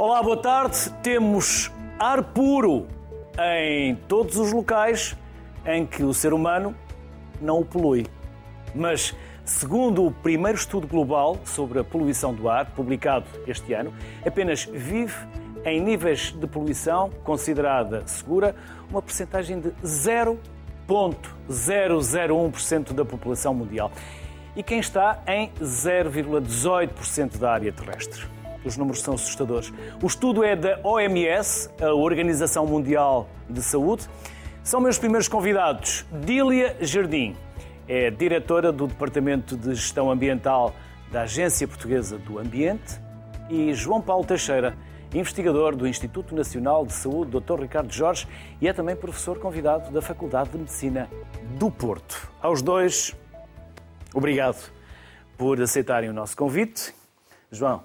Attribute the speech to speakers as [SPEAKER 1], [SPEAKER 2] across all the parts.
[SPEAKER 1] Olá, boa tarde. Temos ar puro em todos os locais em que o ser humano não o polui. Mas, segundo o primeiro estudo global sobre a poluição do ar, publicado este ano, apenas vive em níveis de poluição considerada segura uma percentagem de 0,001% da população mundial. E quem está em 0,18% da área terrestre. Os números são assustadores. O estudo é da OMS, a Organização Mundial de Saúde. São meus primeiros convidados Dília Jardim, é diretora do Departamento de Gestão Ambiental da Agência Portuguesa do Ambiente, e João Paulo Teixeira, investigador do Instituto Nacional de Saúde, Dr. Ricardo Jorge, e é também professor convidado da Faculdade de Medicina do Porto. Aos dois, obrigado por aceitarem o nosso convite. João,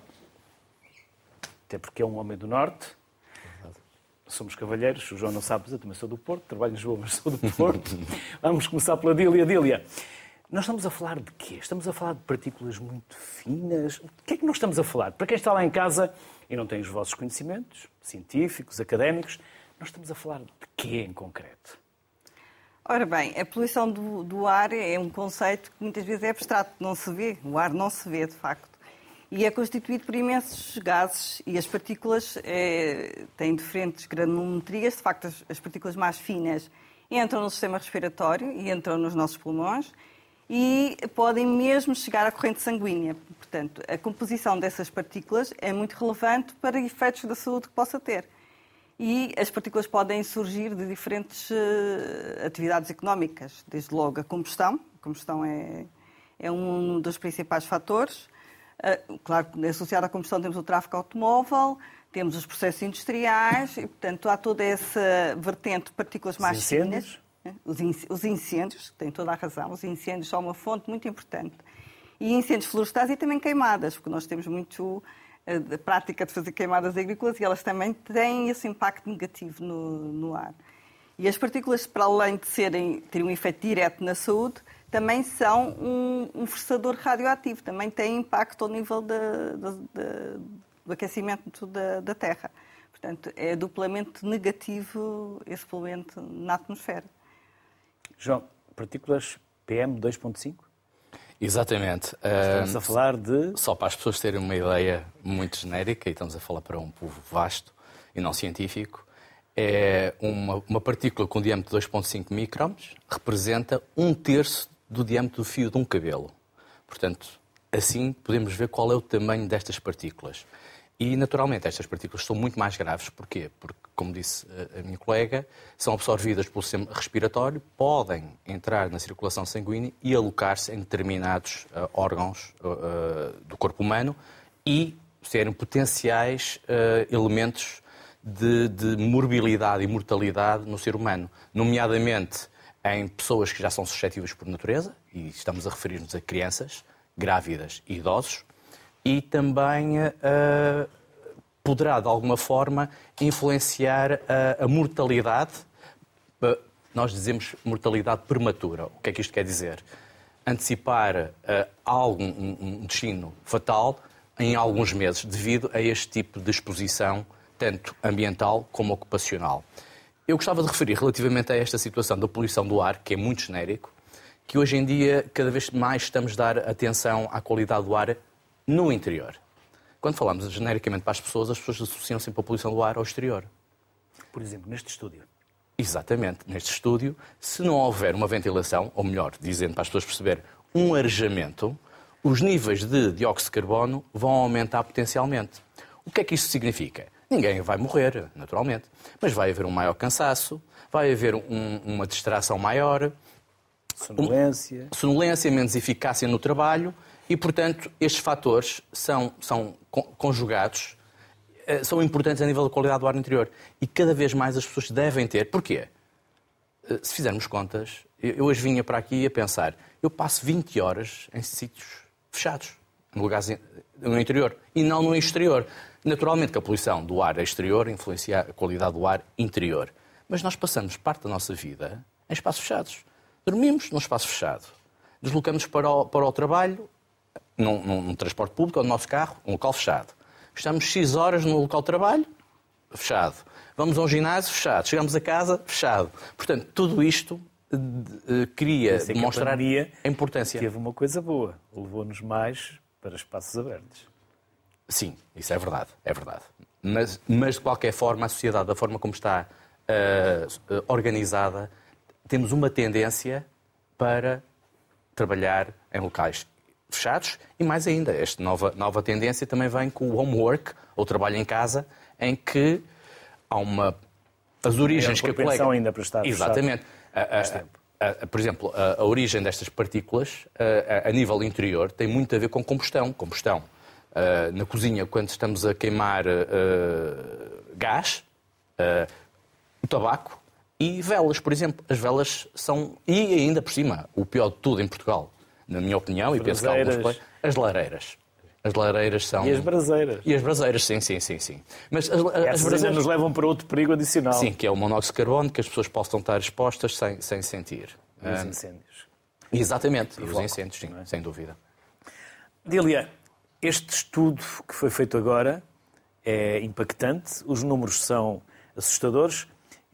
[SPEAKER 1] até porque é um homem do Norte. Somos cavalheiros, o João não sabe, mas eu também sou do Porto, trabalho em Lisboa, mas sou do Porto. Vamos começar pela Dília. Dília, nós estamos a falar de quê? Estamos a falar de partículas muito finas? O que é que nós estamos a falar? Para quem está lá em casa e não tem os vossos conhecimentos científicos, académicos, nós estamos a falar de quê em concreto?
[SPEAKER 2] Ora bem, a poluição do, do, ar é um conceito que muitas vezes é abstrato, não se vê, o ar não se vê de facto e é constituído por imensos gases e as partículas é, têm diferentes granometrias. De facto, as, as, partículas mais finas entram no sistema respiratório e entram nos nossos pulmões e podem mesmo chegar à corrente sanguínea. Portanto, a composição dessas partículas é muito relevante para efeitos da saúde que possa ter. E as partículas podem surgir de diferentes uh, atividades económicas, desde logo a combustão. A combustão é, é um dos principais fatores claro que associado à combustão temos o tráfego automóvel, temos os processos industriais e, portanto, há toda essa vertente de partículas mais
[SPEAKER 1] os finas.
[SPEAKER 2] Né? Os incêndios, têm toda a razão, os incêndios são uma fonte muito importante. E incêndios florestais e também queimadas, porque nós temos muito a prática de fazer queimadas agrícolas e elas também têm esse impacto negativo no, no ar. E as partículas, para além de serem, terem um efeito direto na saúde, também são um, um forçador radioativo, também têm impacto ao nível de, de, de, do aquecimento da, da Terra. Portanto, é duplamente negativo esse poluente na atmosfera.
[SPEAKER 1] João, partículas PM2.5?
[SPEAKER 3] Exatamente.
[SPEAKER 1] Estamos a falar de.
[SPEAKER 3] Só para as pessoas terem uma ideia muito genérica, e estamos a falar para um povo vasto e não científico, é uma, uma partícula com diâmetro de 2,5 microns, representa um terço do diâmetro do fio de um cabelo. Portanto, assim podemos ver qual é o tamanho destas partículas. E, naturalmente, estas partículas são muito mais graves. Porquê? Porque, como disse a minha colega, são absorvidas pelo sistema respiratório, podem entrar na circulação sanguínea e alocar-se em determinados uh, órgãos uh, do corpo humano e serem potenciais uh, elementos de, de morbilidade e mortalidade no ser humano, nomeadamente em pessoas que já são suscetíveis por natureza, e estamos a referir-nos a crianças, grávidas e idosos, e também uh, poderá, de alguma forma, influenciar a, a mortalidade. Uh, nós dizemos mortalidade prematura. O que é que isto quer dizer? Antecipar uh, algum um, um destino fatal em alguns meses, devido a este tipo de exposição, tanto ambiental como ocupacional. Eu gostava de referir relativamente a esta situação da poluição do ar, que é muito genérico, que hoje em dia cada vez mais estamos a dar atenção à qualidade do ar no interior. Quando falamos genericamente para as pessoas, as pessoas associam sempre a poluição do ar ao exterior.
[SPEAKER 1] Por exemplo, neste estúdio.
[SPEAKER 3] Exatamente, neste estúdio, se não houver uma ventilação, ou melhor, dizendo para as pessoas perceber, um arejamento, os níveis de dióxido de carbono vão aumentar potencialmente. O que é que isto significa? Ninguém vai morrer, naturalmente, mas vai haver um maior cansaço, vai haver um, uma distração maior,
[SPEAKER 1] sonolência.
[SPEAKER 3] Um, sonolência, menos eficácia no trabalho e, portanto, estes fatores são, são conjugados, eh, são importantes a nível da qualidade do ar interior. E cada vez mais as pessoas devem ter. Porquê? Eh, se fizermos contas, eu hoje vinha para aqui a pensar, eu passo 20 horas em sítios fechados, no lugar no interior, e não no exterior. Naturalmente que a poluição do ar exterior influencia a qualidade do ar interior. Mas nós passamos parte da nossa vida em espaços fechados. Dormimos num espaço fechado. Deslocamos para o, para o trabalho num, num, transporte público ou no nosso carro, um local fechado. Estamos X horas no local de trabalho, fechado. Vamos a um ginásio, fechado. Chegamos a casa, fechado. Portanto, tudo isto uh, queria
[SPEAKER 1] Sei que
[SPEAKER 3] demonstrar
[SPEAKER 1] a,
[SPEAKER 3] a importância.
[SPEAKER 1] Teve uma coisa boa, levou-nos mais para espaços abertos.
[SPEAKER 3] Sim, isso é verdade, é verdade. Mas, mas de qualquer forma, a sociedade, da forma como está uh, organizada, temos uma tendência para trabalhar em locais fechados e mais ainda, esta nova, nova tendência também vem com o homework, ou trabalho em casa, em que há uma... As origens que a colega...
[SPEAKER 1] ainda para estar
[SPEAKER 3] Exatamente. A, a, a, por exemplo, a, origem destas partículas a, nível interior tem muito a ver com combustão. Combustão. Na cozinha, quando estamos a queimar gás, o tabaco, e velas, por exemplo. As velas são, e ainda por cima, o pior de tudo em Portugal, na minha opinião, e penso que alguns as lareiras. As lareiras são.
[SPEAKER 1] E as braseiras.
[SPEAKER 3] E as braseiras, sim, sim, sim. sim.
[SPEAKER 1] Mas as, as braseiras nos levam para outro perigo adicional.
[SPEAKER 3] Sim, que é o monóxido de carbono, que as pessoas possam estar expostas sem, sem sentir.
[SPEAKER 1] E os incêndios.
[SPEAKER 3] Exatamente, e os incêndios, sim, é? sem dúvida.
[SPEAKER 1] Dília, este estudo que foi feito agora é impactante, os números são assustadores.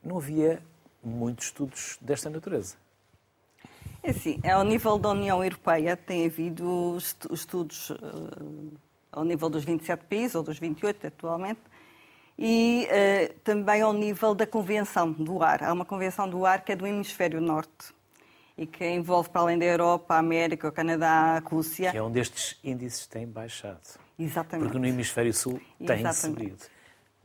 [SPEAKER 1] Não havia muitos estudos desta natureza.
[SPEAKER 2] É assim, ao nível da União Europeia tem havido estudos uh, ao nível dos 27 países, ou dos 28 atualmente, e uh, também ao nível da Convenção do Ar. Há uma Convenção do Ar que é do Hemisfério Norte e que envolve, para além da Europa, a América, o Canadá, a Rússia.
[SPEAKER 1] Que é onde estes índices têm baixado.
[SPEAKER 2] Exatamente.
[SPEAKER 1] Porque no Hemisfério Sul tem subido.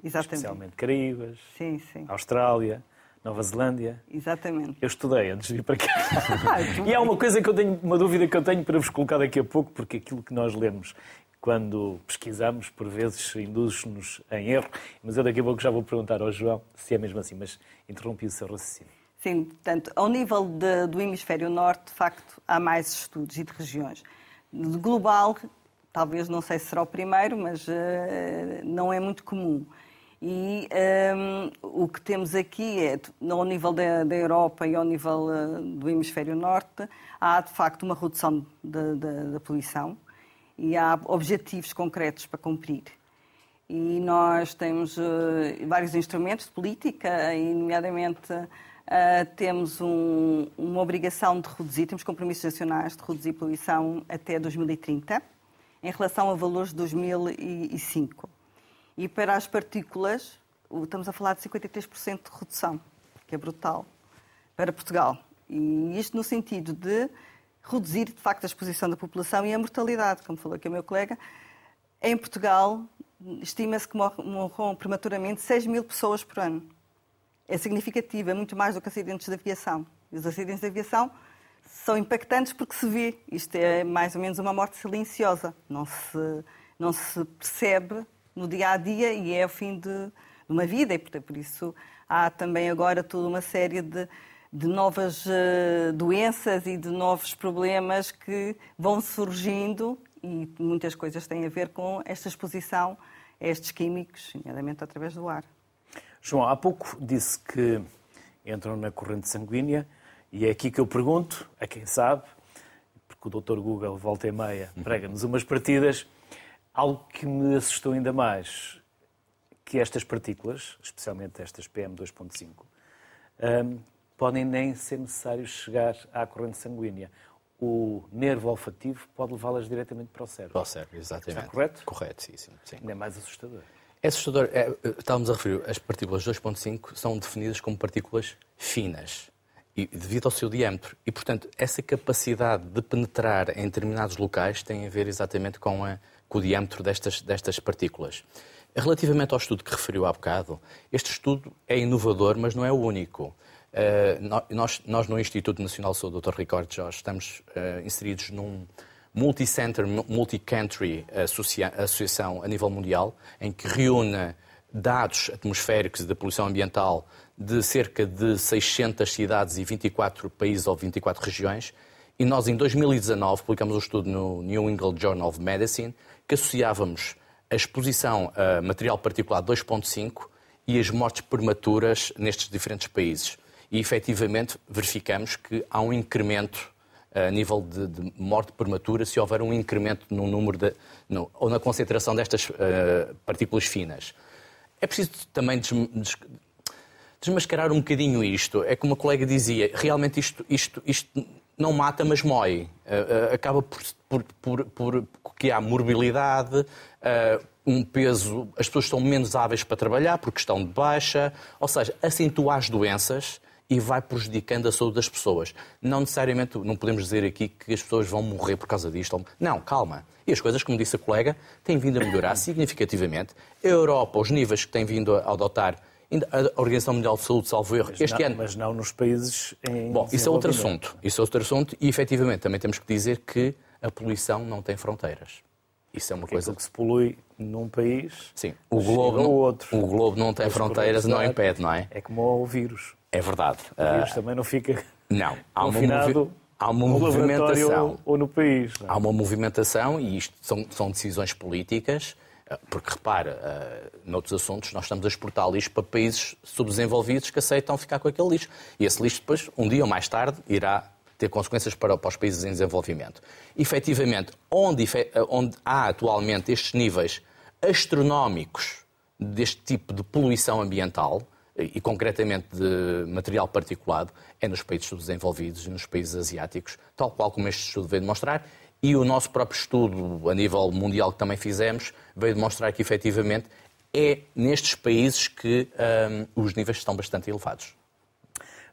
[SPEAKER 2] Exatamente.
[SPEAKER 1] Especialmente Caraíbas,
[SPEAKER 2] sim, sim.
[SPEAKER 1] Austrália. Nova Zelândia.
[SPEAKER 2] Exatamente.
[SPEAKER 1] Eu estudei antes de vir para cá. e há uma coisa que eu tenho, uma dúvida que eu tenho para vos colocar daqui a pouco, porque aquilo que nós lemos quando pesquisamos, por vezes induz-nos em erro, mas eu daqui a pouco já vou perguntar ao João se é mesmo assim, mas interrompi o seu raciocínio.
[SPEAKER 2] Sim, portanto, ao nível de, do hemisfério norte, de facto, há mais estudos e de regiões. De global, talvez não sei se será o primeiro, mas uh, não é muito comum. E um, o que temos aqui é, ao nível da, da Europa e ao nível uh, do hemisfério norte, há de facto uma redução da poluição e há objetivos concretos para cumprir. E nós temos uh, vários instrumentos de política, nomeadamente uh, temos um, uma obrigação de reduzir, temos compromissos nacionais de reduzir poluição até 2030, em relação a valores de 2005. E para as partículas, estamos a falar de 53% de redução, que é brutal, para Portugal. E isto no sentido de reduzir, de facto, a exposição da população e a mortalidade, como falou aqui o meu colega. Em Portugal, estima-se que morram prematuramente 6 mil pessoas por ano. É significativo, é muito mais do que acidentes de aviação. E os acidentes de aviação são impactantes porque se vê. Isto é mais ou menos uma morte silenciosa. Não se, não se percebe no dia a dia e é o fim de, uma vida e por isso há também agora toda uma série de, de novas uh, doenças e de novos problemas que vão surgindo e muitas coisas têm a ver com esta exposição a estes químicos, nomeadamente através do ar.
[SPEAKER 1] João, há pouco disse que entram na corrente sanguínea e é aqui que eu pergunto, a quem sabe, porque o Dr. Google volta e meia prega-nos umas partidas, Algo que me assustou ainda mais, que estas partículas, especialmente estas PM2.5, um, podem nem ser necessário chegar à corrente sanguínea. O nervo olfativo pode levá-las diretamente para o cérebro.
[SPEAKER 3] Para o cérebro, exatamente.
[SPEAKER 1] Está correto?
[SPEAKER 3] Correto, sim. sim, sim.
[SPEAKER 1] Ainda é mais assustador.
[SPEAKER 3] É assustador. É, estávamos a referir, as partículas 2.5 são definidas como partículas finas, e, devido ao seu diâmetro. E, portanto, essa capacidade de penetrar em determinados locais tem a ver exatamente com a com o diâmetro destas, destas partículas. Relativamente ao estudo que referiu há bocado, este estudo é inovador, mas não é o único. Uh, nós, nós, no Instituto Nacional de Saúde, Dr. Ricardo Jorge, estamos uh, inseridos num multi-center, multi-country associação a nível mundial, em que reúne dados atmosféricos da poluição ambiental de cerca de 600 cidades e 24 países ou 24 regiões. E nós, em 2019, publicamos um estudo no New England Journal of Medicine que associávamos a exposição a material particulado 2.5 e as mortes prematuras nestes diferentes países. E efetivamente verificamos que há um incremento a nível de, de, morte prematura se houver um incremento no número de, no, ou na concentração destas uh, partículas finas. É preciso também des, des, desmascarar um bocadinho isto. É como a colega dizia, realmente isto, isto, isto não mata, mas mói. Uh, uh, acaba por, por, por, por que há morbilidade, um peso, as pessoas estão menos hábeis para trabalhar porque estão de baixa, ou seja, acentua as doenças e vai prejudicando a saúde das pessoas. Não necessariamente, não podemos dizer aqui que as pessoas vão morrer por causa disto. Não, calma. E as coisas, como disse a colega, têm vindo a melhorar significativamente. A Europa, os níveis que tem vindo a adotar a Organização Mundial de Saúde, salvo erro,
[SPEAKER 1] mas
[SPEAKER 3] este
[SPEAKER 1] não,
[SPEAKER 3] ano.
[SPEAKER 1] Mas não nos países em.
[SPEAKER 3] Bom, isso é outro assunto. Isso é outro assunto e, efetivamente, também temos que dizer que a poluição não tem fronteiras. Isso é uma
[SPEAKER 1] Porque
[SPEAKER 3] coisa.
[SPEAKER 1] que se polui num país.
[SPEAKER 3] Sim, o globo, não,
[SPEAKER 1] outro.
[SPEAKER 3] o globo não tem fronteiras, não impede, não é?
[SPEAKER 1] É como o vírus.
[SPEAKER 3] É verdade.
[SPEAKER 1] O vírus uh... também não fica.
[SPEAKER 3] Não, há uma,
[SPEAKER 1] movi...
[SPEAKER 3] há uma
[SPEAKER 1] no
[SPEAKER 3] movimentação.
[SPEAKER 1] Ou no país. É?
[SPEAKER 3] Há uma movimentação e isto são, são decisões políticas. Porque repara, uh, noutros assuntos nós estamos a exportar lixo para países subdesenvolvidos que aceitam ficar com aquele lixo. E esse lixo depois, um dia ou mais tarde, irá ter consequências para, para os países em desenvolvimento. Efetivamente, onde, onde há atualmente estes níveis astronómicos deste tipo de poluição ambiental, e concretamente de material particulado, é nos países subdesenvolvidos e nos países asiáticos, tal qual como este estudo veio demonstrar, e o nosso próprio estudo a nível mundial que também fizemos veio demonstrar que efetivamente é nestes países que um, os níveis estão bastante elevados.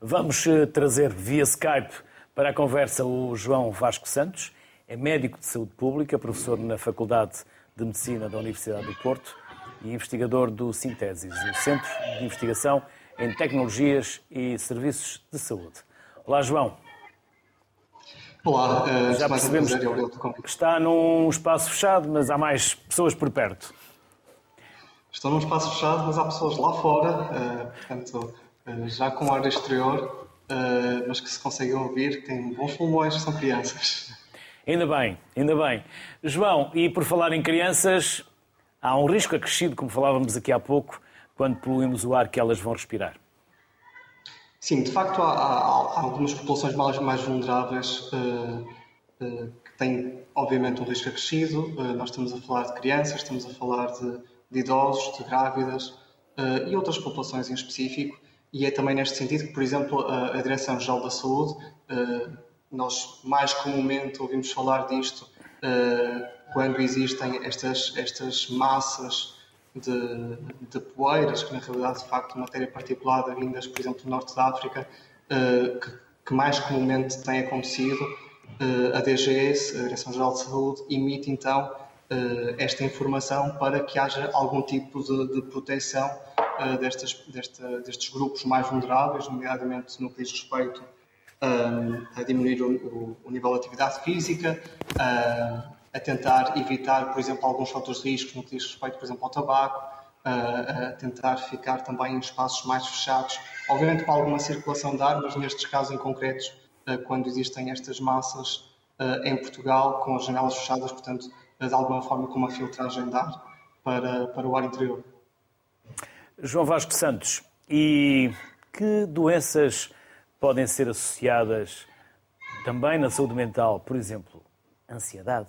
[SPEAKER 1] Vamos eh, trazer via Skype para a conversa o João Vasco Santos, é médico de saúde pública, professor na Faculdade de Medicina da Universidade do Porto e investigador do Sintesis, o Centro de Investigação em Tecnologias e Serviços de Saúde. Olá, João.
[SPEAKER 4] Olá, uh,
[SPEAKER 1] já percebemos que está num espaço fechado, mas há mais pessoas por perto.
[SPEAKER 4] Estou num espaço fechado, mas há pessoas lá fora, uh, portanto, uh, já com ar exterior, mas que se conseguem ouvir, que têm bons pulmões, são crianças.
[SPEAKER 1] Ainda bem, ainda bem. João, e por falar em crianças, há um risco acrescido, como falávamos aqui há pouco, quando poluímos o ar que elas vão respirar.
[SPEAKER 4] Sim, de facto há, há, há algumas populações mais, mais vulneráveis uh, uh, que têm, obviamente, um risco acrescido. Uh, nós estamos a falar de crianças, estamos a falar de, de idosos, de grávidas e outras populações em específico. E é também neste sentido que, por exemplo, a, a Direção-Geral da Saúde, nós mais comumente ouvimos falar disto quando existem estas, estas massas de, de, poeiras, que na realidade, de facto, matéria particulada vindas, por exemplo, do norte da África, que, que mais comumente tem acontecido, a DGS, a Direção-Geral de Saúde, emite então esta informação para que haja algum tipo de, de proteção destas, desta, destes grupos mais vulneráveis, nomeadamente no que diz respeito a diminuir o, o, nível de atividade física, a tentar evitar, por exemplo, alguns fatores de risco no que diz respeito, por exemplo, ao tabaco, a tentar ficar também em espaços mais fechados, obviamente com alguma circulação de ar, mas nestes casos em concretos, quando existem estas massas em Portugal, com as janelas fechadas, portanto, de alguma forma com uma filtragem de ar para, para o ar interior.
[SPEAKER 1] João Vasco Santos, e que doenças podem ser associadas também na saúde mental? Por exemplo, ansiedade?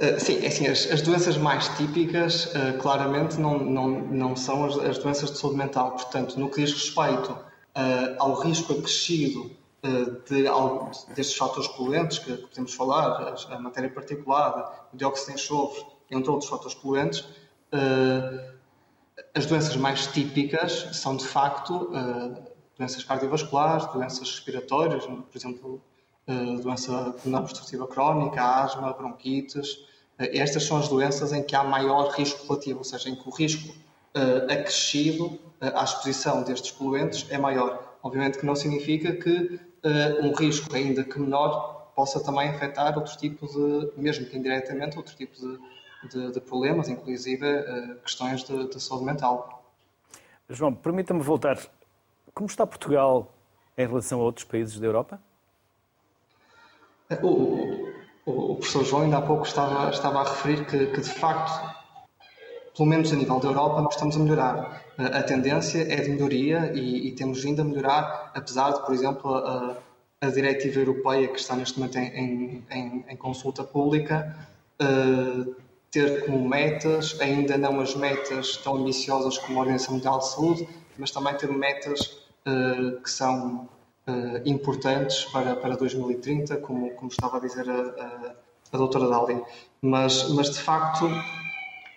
[SPEAKER 4] Uh, sim, é assim, as, as, doenças mais típicas, uh, claramente, não, não, não são as, as, doenças de saúde mental. Portanto, no que diz respeito uh, ao risco acrescido de, destes fatores poluentes que, que podemos falar, a, a, matéria particulada, o dióxido de enxofre, entre outros fatores poluentes, as doenças mais típicas são, de facto, doenças cardiovasculares, doenças respiratórias, por exemplo, doença pulmonar obstrutiva crónica, asma, bronquites. Estas são as doenças em que há maior risco relativo, ou seja, em que o risco acrescido à exposição destes poluentes é maior. Obviamente que não significa que um risco, ainda que menor, possa também afetar outro tipo de, mesmo que indiretamente, outro tipo de, de, de problemas, inclusive questões de, de saúde mental.
[SPEAKER 1] João, permita-me voltar. Como está Portugal em relação a outros países da Europa?
[SPEAKER 4] O, o, o, professor João ainda há pouco estava, estava a referir que, que de facto pelo menos a nível da Europa, nós estamos a melhorar. A tendência é de melhoria e, e temos vindo a melhorar, apesar de, por exemplo, a, a diretiva europeia que está neste momento em, em, em consulta pública uh, ter como metas, ainda não as metas tão ambiciosas como a Organização Mundial de Saúde, mas também ter metas uh, que são uh, importantes para, para 2030, como, como estava a dizer a, a, a doutora Dália. Mas, mas, de facto,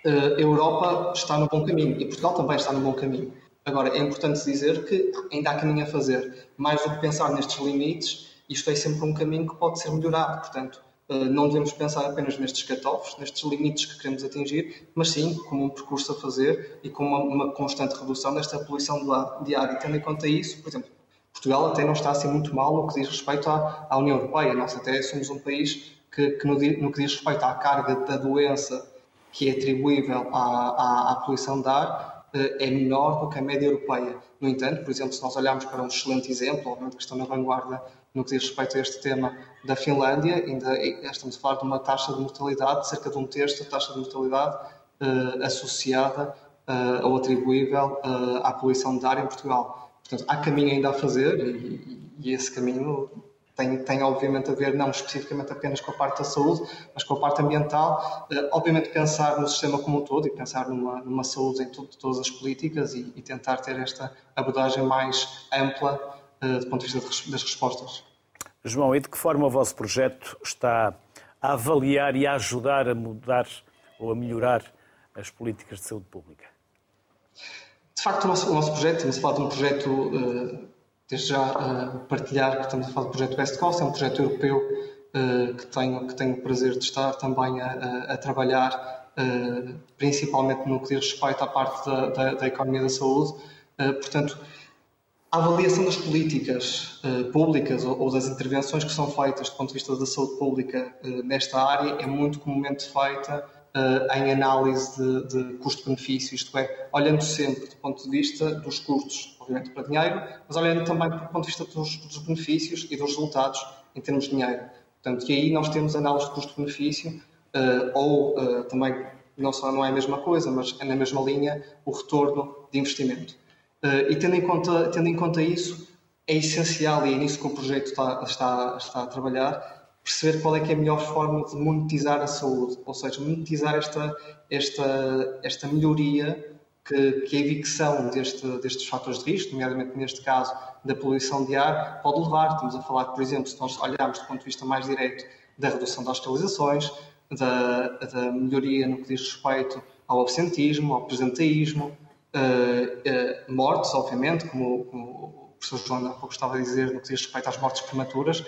[SPEAKER 4] a Europa está no bom caminho e Portugal também está no bom caminho. Agora, é importante dizer que ainda há caminho a fazer. Mais do que pensar nestes limites, isto é sempre um caminho que pode ser melhorado. Portanto, não devemos pensar apenas nestes cut-offs, nestes limites que queremos atingir, mas sim como um percurso a fazer e com uma, uma constante redução desta poluição diária. E tendo em conta isso, por exemplo, Portugal até não está assim muito mal no que diz respeito à, à União Europeia. Nós até somos um país que, que no, no, que diz respeito à carga da doença que é atribuível à, à, à poluição de ar, é menor do que a média europeia. No entanto, por exemplo, se nós olharmos para um excelente exemplo, obviamente que estão na vanguarda no que diz respeito a este tema da Finlândia, ainda estamos a falar de uma taxa de mortalidade, cerca de um terço da taxa de mortalidade uh, associada uh, ou atribuível uh, à poluição de ar em Portugal. Portanto, há caminho ainda a fazer e, e esse caminho tem, tem obviamente a ver não especificamente apenas com a parte da saúde, mas com a parte ambiental. Uh, obviamente pensar no sistema como um todo e pensar numa, numa saúde em todas as políticas e, e, tentar ter esta abordagem mais ampla uh, do ponto de vista das respostas.
[SPEAKER 1] João, e de que forma o vosso projeto está a avaliar e a ajudar a mudar ou a melhorar as políticas de saúde pública?
[SPEAKER 4] De facto, o nosso, o nosso projeto, estamos a falar de um projeto uh, desde já uh, partilhar que estamos a falar do projeto West Coast, é um projeto europeu uh, que, tenho, que tenho o prazer de estar também a, a trabalhar, uh, principalmente no que diz respeito à parte da, da, da economia da saúde. portanto, a avaliação das políticas públicas ou, ou, das intervenções que são feitas do ponto de vista da saúde pública nesta área é muito comumente feita uh, em análise de, de custo-benefício, isto é, olhando sempre do ponto de vista dos custos, obviamente para dinheiro, mas olhando também do ponto de vista dos, dos benefícios e dos resultados em termos de dinheiro. Portanto, e aí nós temos análise de custo-benefício, uh, ou uh, também, não só não é a mesma coisa, mas é na mesma linha, o retorno de investimento. Uh, e tendo em, conta, tendo em conta isso, é essencial, e é nisso que o projeto está, está, está a trabalhar, perceber qual é que é a melhor forma de monetizar a saúde, ou seja, monetizar esta, esta, esta melhoria que, que a evicção deste, destes fatores de risco, nomeadamente neste caso da poluição de ar, pode levar. Estamos a falar, por exemplo, se nós olharmos do ponto de vista mais direto da redução das hospitalizações, da, da melhoria no que diz respeito ao absentismo, ao presenteísmo, uh, uh, mortes, obviamente, como, como o professor João há pouco estava a dizer, no que diz respeito às mortes prematuras,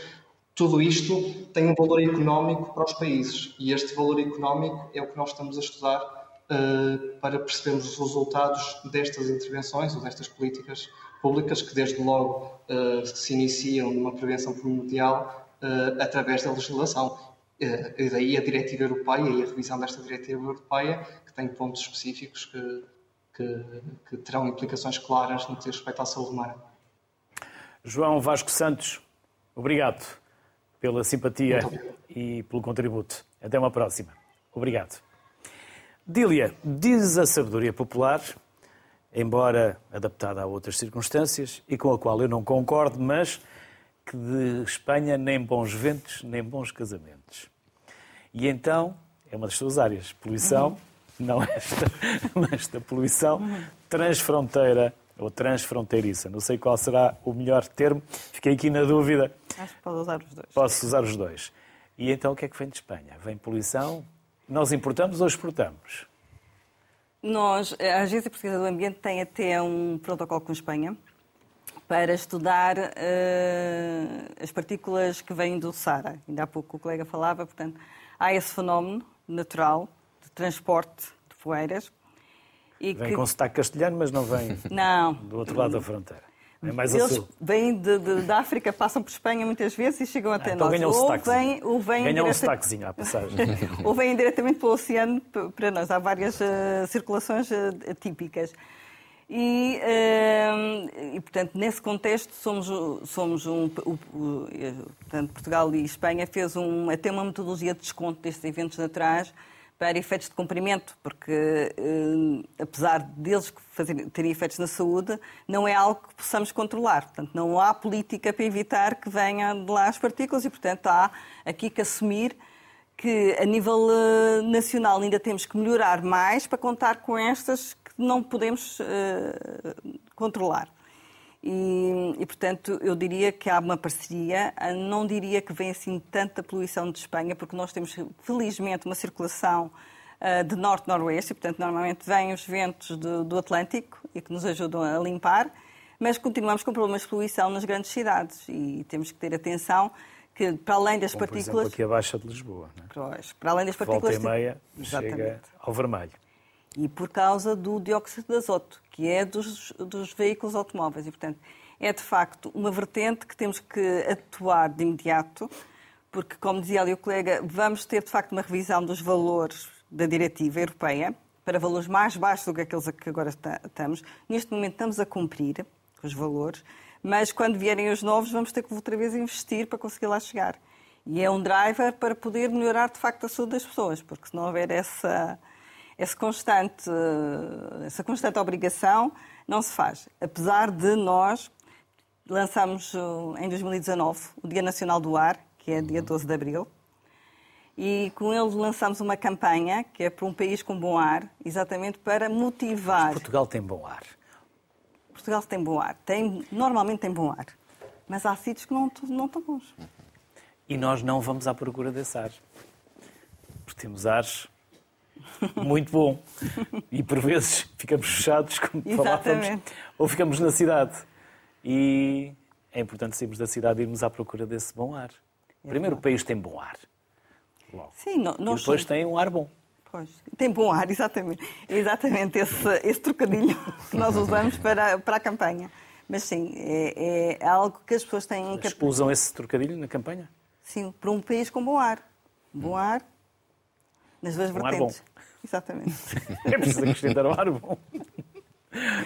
[SPEAKER 4] tudo isto tem um valor económico para os países e este valor económico é o que nós estamos a estudar uh, para percebermos os resultados destas intervenções ou destas políticas públicas que desde logo uh, se iniciam numa prevenção primordial uh, através da legislação. e daí a diretiva europeia e a revisão desta diretiva europeia que tem pontos específicos que, que, que terão implicações claras no que diz respeito à saúde humana.
[SPEAKER 1] João Vasco Santos, obrigado pela simpatia e pelo contributo. Até uma próxima. Obrigado. Dília, diz a sabedoria popular, embora adaptada a outras circunstâncias e com a qual eu não concordo, mas que de Espanha nem bons ventos, nem bons casamentos. E então, é uma das suas áreas, poluição, uhum. não esta, mas da poluição transfronteira ou transfronteiriça. Não sei qual será o melhor termo, fiquei aqui na dúvida.
[SPEAKER 2] Acho que pode usar os dois.
[SPEAKER 1] Posso usar os dois. E então o que é que vem de Espanha? Vem poluição? Nós importamos ou exportamos?
[SPEAKER 2] Nós, a Agência Portuguesa do Ambiente tem até um protocolo com a Espanha para estudar uh, as partículas que vêm do Sara. Ainda há pouco o colega falava, portanto, há esse fenómeno natural de transporte de poeiras
[SPEAKER 1] e vem que... com sotaque castelhano, mas não vem não. do outro lado da fronteira. É mais
[SPEAKER 2] Eles
[SPEAKER 1] sul.
[SPEAKER 2] vêm de, de, da África, passam por Espanha muitas vezes e chegam até
[SPEAKER 1] ah, então
[SPEAKER 2] nós.
[SPEAKER 1] Ganham
[SPEAKER 2] ou
[SPEAKER 1] vêm,
[SPEAKER 2] ou vêm
[SPEAKER 1] ganham direta... um sotaquezinho à passagem.
[SPEAKER 2] ou vêm diretamente para o oceano para nós. Há várias uh, circulações uh, típicas. E, uh, e, portanto, nesse contexto, somos, somos um. O, o, portanto, Portugal e Espanha fez um, até uma metodologia de desconto destes eventos naturais para efeitos de cumprimento, porque eh, apesar deles terem efeitos na saúde, não é algo que possamos controlar. Portanto, não há política para evitar que venham de lá as partículas e, portanto, há aqui que assumir que a nível eh, nacional ainda temos que melhorar mais para contar com estas que não podemos eh, controlar. E, e, portanto, eu diria que há uma parceria. Não diria que vem assim tanta poluição de Espanha, porque nós temos, felizmente, uma circulação uh, de norte-noroeste, e, portanto, normalmente vêm os ventos do, do, Atlântico e que nos ajudam a limpar, mas continuamos com problemas de poluição nas grandes cidades e temos que ter atenção que, para além das
[SPEAKER 1] Como,
[SPEAKER 2] partículas.
[SPEAKER 1] Por exemplo, aqui abaixo de Lisboa. Não é?
[SPEAKER 2] Pois, para além das partículas.
[SPEAKER 1] Volta e meia chega ao vermelho
[SPEAKER 2] e por causa do dióxido de azoto, que é dos, dos veículos automóveis. E, portanto, é de facto uma vertente que temos que atuar de imediato, porque, como dizia ali o colega, vamos ter de facto uma revisão dos valores da diretiva europeia para valores mais baixos do que aqueles a que agora estamos. Neste momento estamos a cumprir os valores, mas quando vierem os novos vamos ter que outra vez investir para conseguir lá chegar. E é um driver para poder melhorar de facto a saúde das pessoas, porque se não houver essa esse constante, essa constante obrigação não se faz. Apesar de nós lançamos em 2019 o Dia Nacional do Ar, que é dia 12 de abril, e com ele lançamos uma campanha que é para um país com bom ar, exatamente para motivar.
[SPEAKER 1] Mas Portugal tem bom ar.
[SPEAKER 2] Portugal tem bom ar. Tem, normalmente tem bom ar. Mas há sítios que não, não estão bons.
[SPEAKER 1] E nós não vamos à procura desse ar. Porque temos ares muito bom. E por vezes ficamos fechados, como falávamos, ou ficamos na cidade. E é importante sairmos da cidade e irmos à procura desse bom ar. Primeiro, o país tem bom ar.
[SPEAKER 2] Logo. Sim, nós...
[SPEAKER 1] E depois tem um ar bom.
[SPEAKER 2] Pois, tem bom ar, exatamente. Exatamente esse, esse trocadilho que nós usamos para, para a campanha. Mas sim, é, é algo que as pessoas têm...
[SPEAKER 1] Mas usam esse trocadilho na campanha?
[SPEAKER 2] Sim, para um país com bom ar. Bom ar nas duas um vertentes.
[SPEAKER 1] Ar bom.
[SPEAKER 2] Exatamente.
[SPEAKER 1] é preciso acrescentar um ar bom.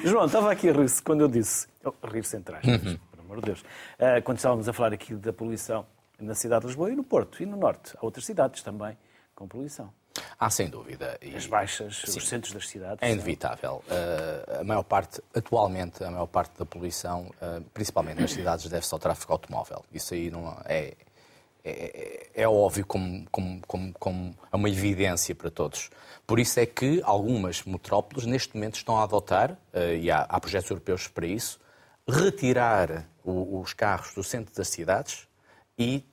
[SPEAKER 1] João, estava aqui a rir-se quando eu disse. Oh, rir-se entre aspas, uhum. por amor de Deus. Uh, quando estávamos a falar aqui da poluição na cidade de Lisboa e no Porto e no Norte. Há outras cidades também com poluição.
[SPEAKER 3] Ah, sem dúvida.
[SPEAKER 1] E... As baixas, Sim. os centros das cidades.
[SPEAKER 3] É inevitável. Uh, a maior parte, atualmente, a maior parte da poluição, uh, principalmente nas cidades, deve-se ao tráfego automóvel. Isso aí não é, é, é óbvio como, como, como, como é uma evidência para todos. Por isso é que algumas metrópoles neste momento estão a adotar, eh, e há, há projetos europeus para isso, retirar o, os carros do centro das cidades e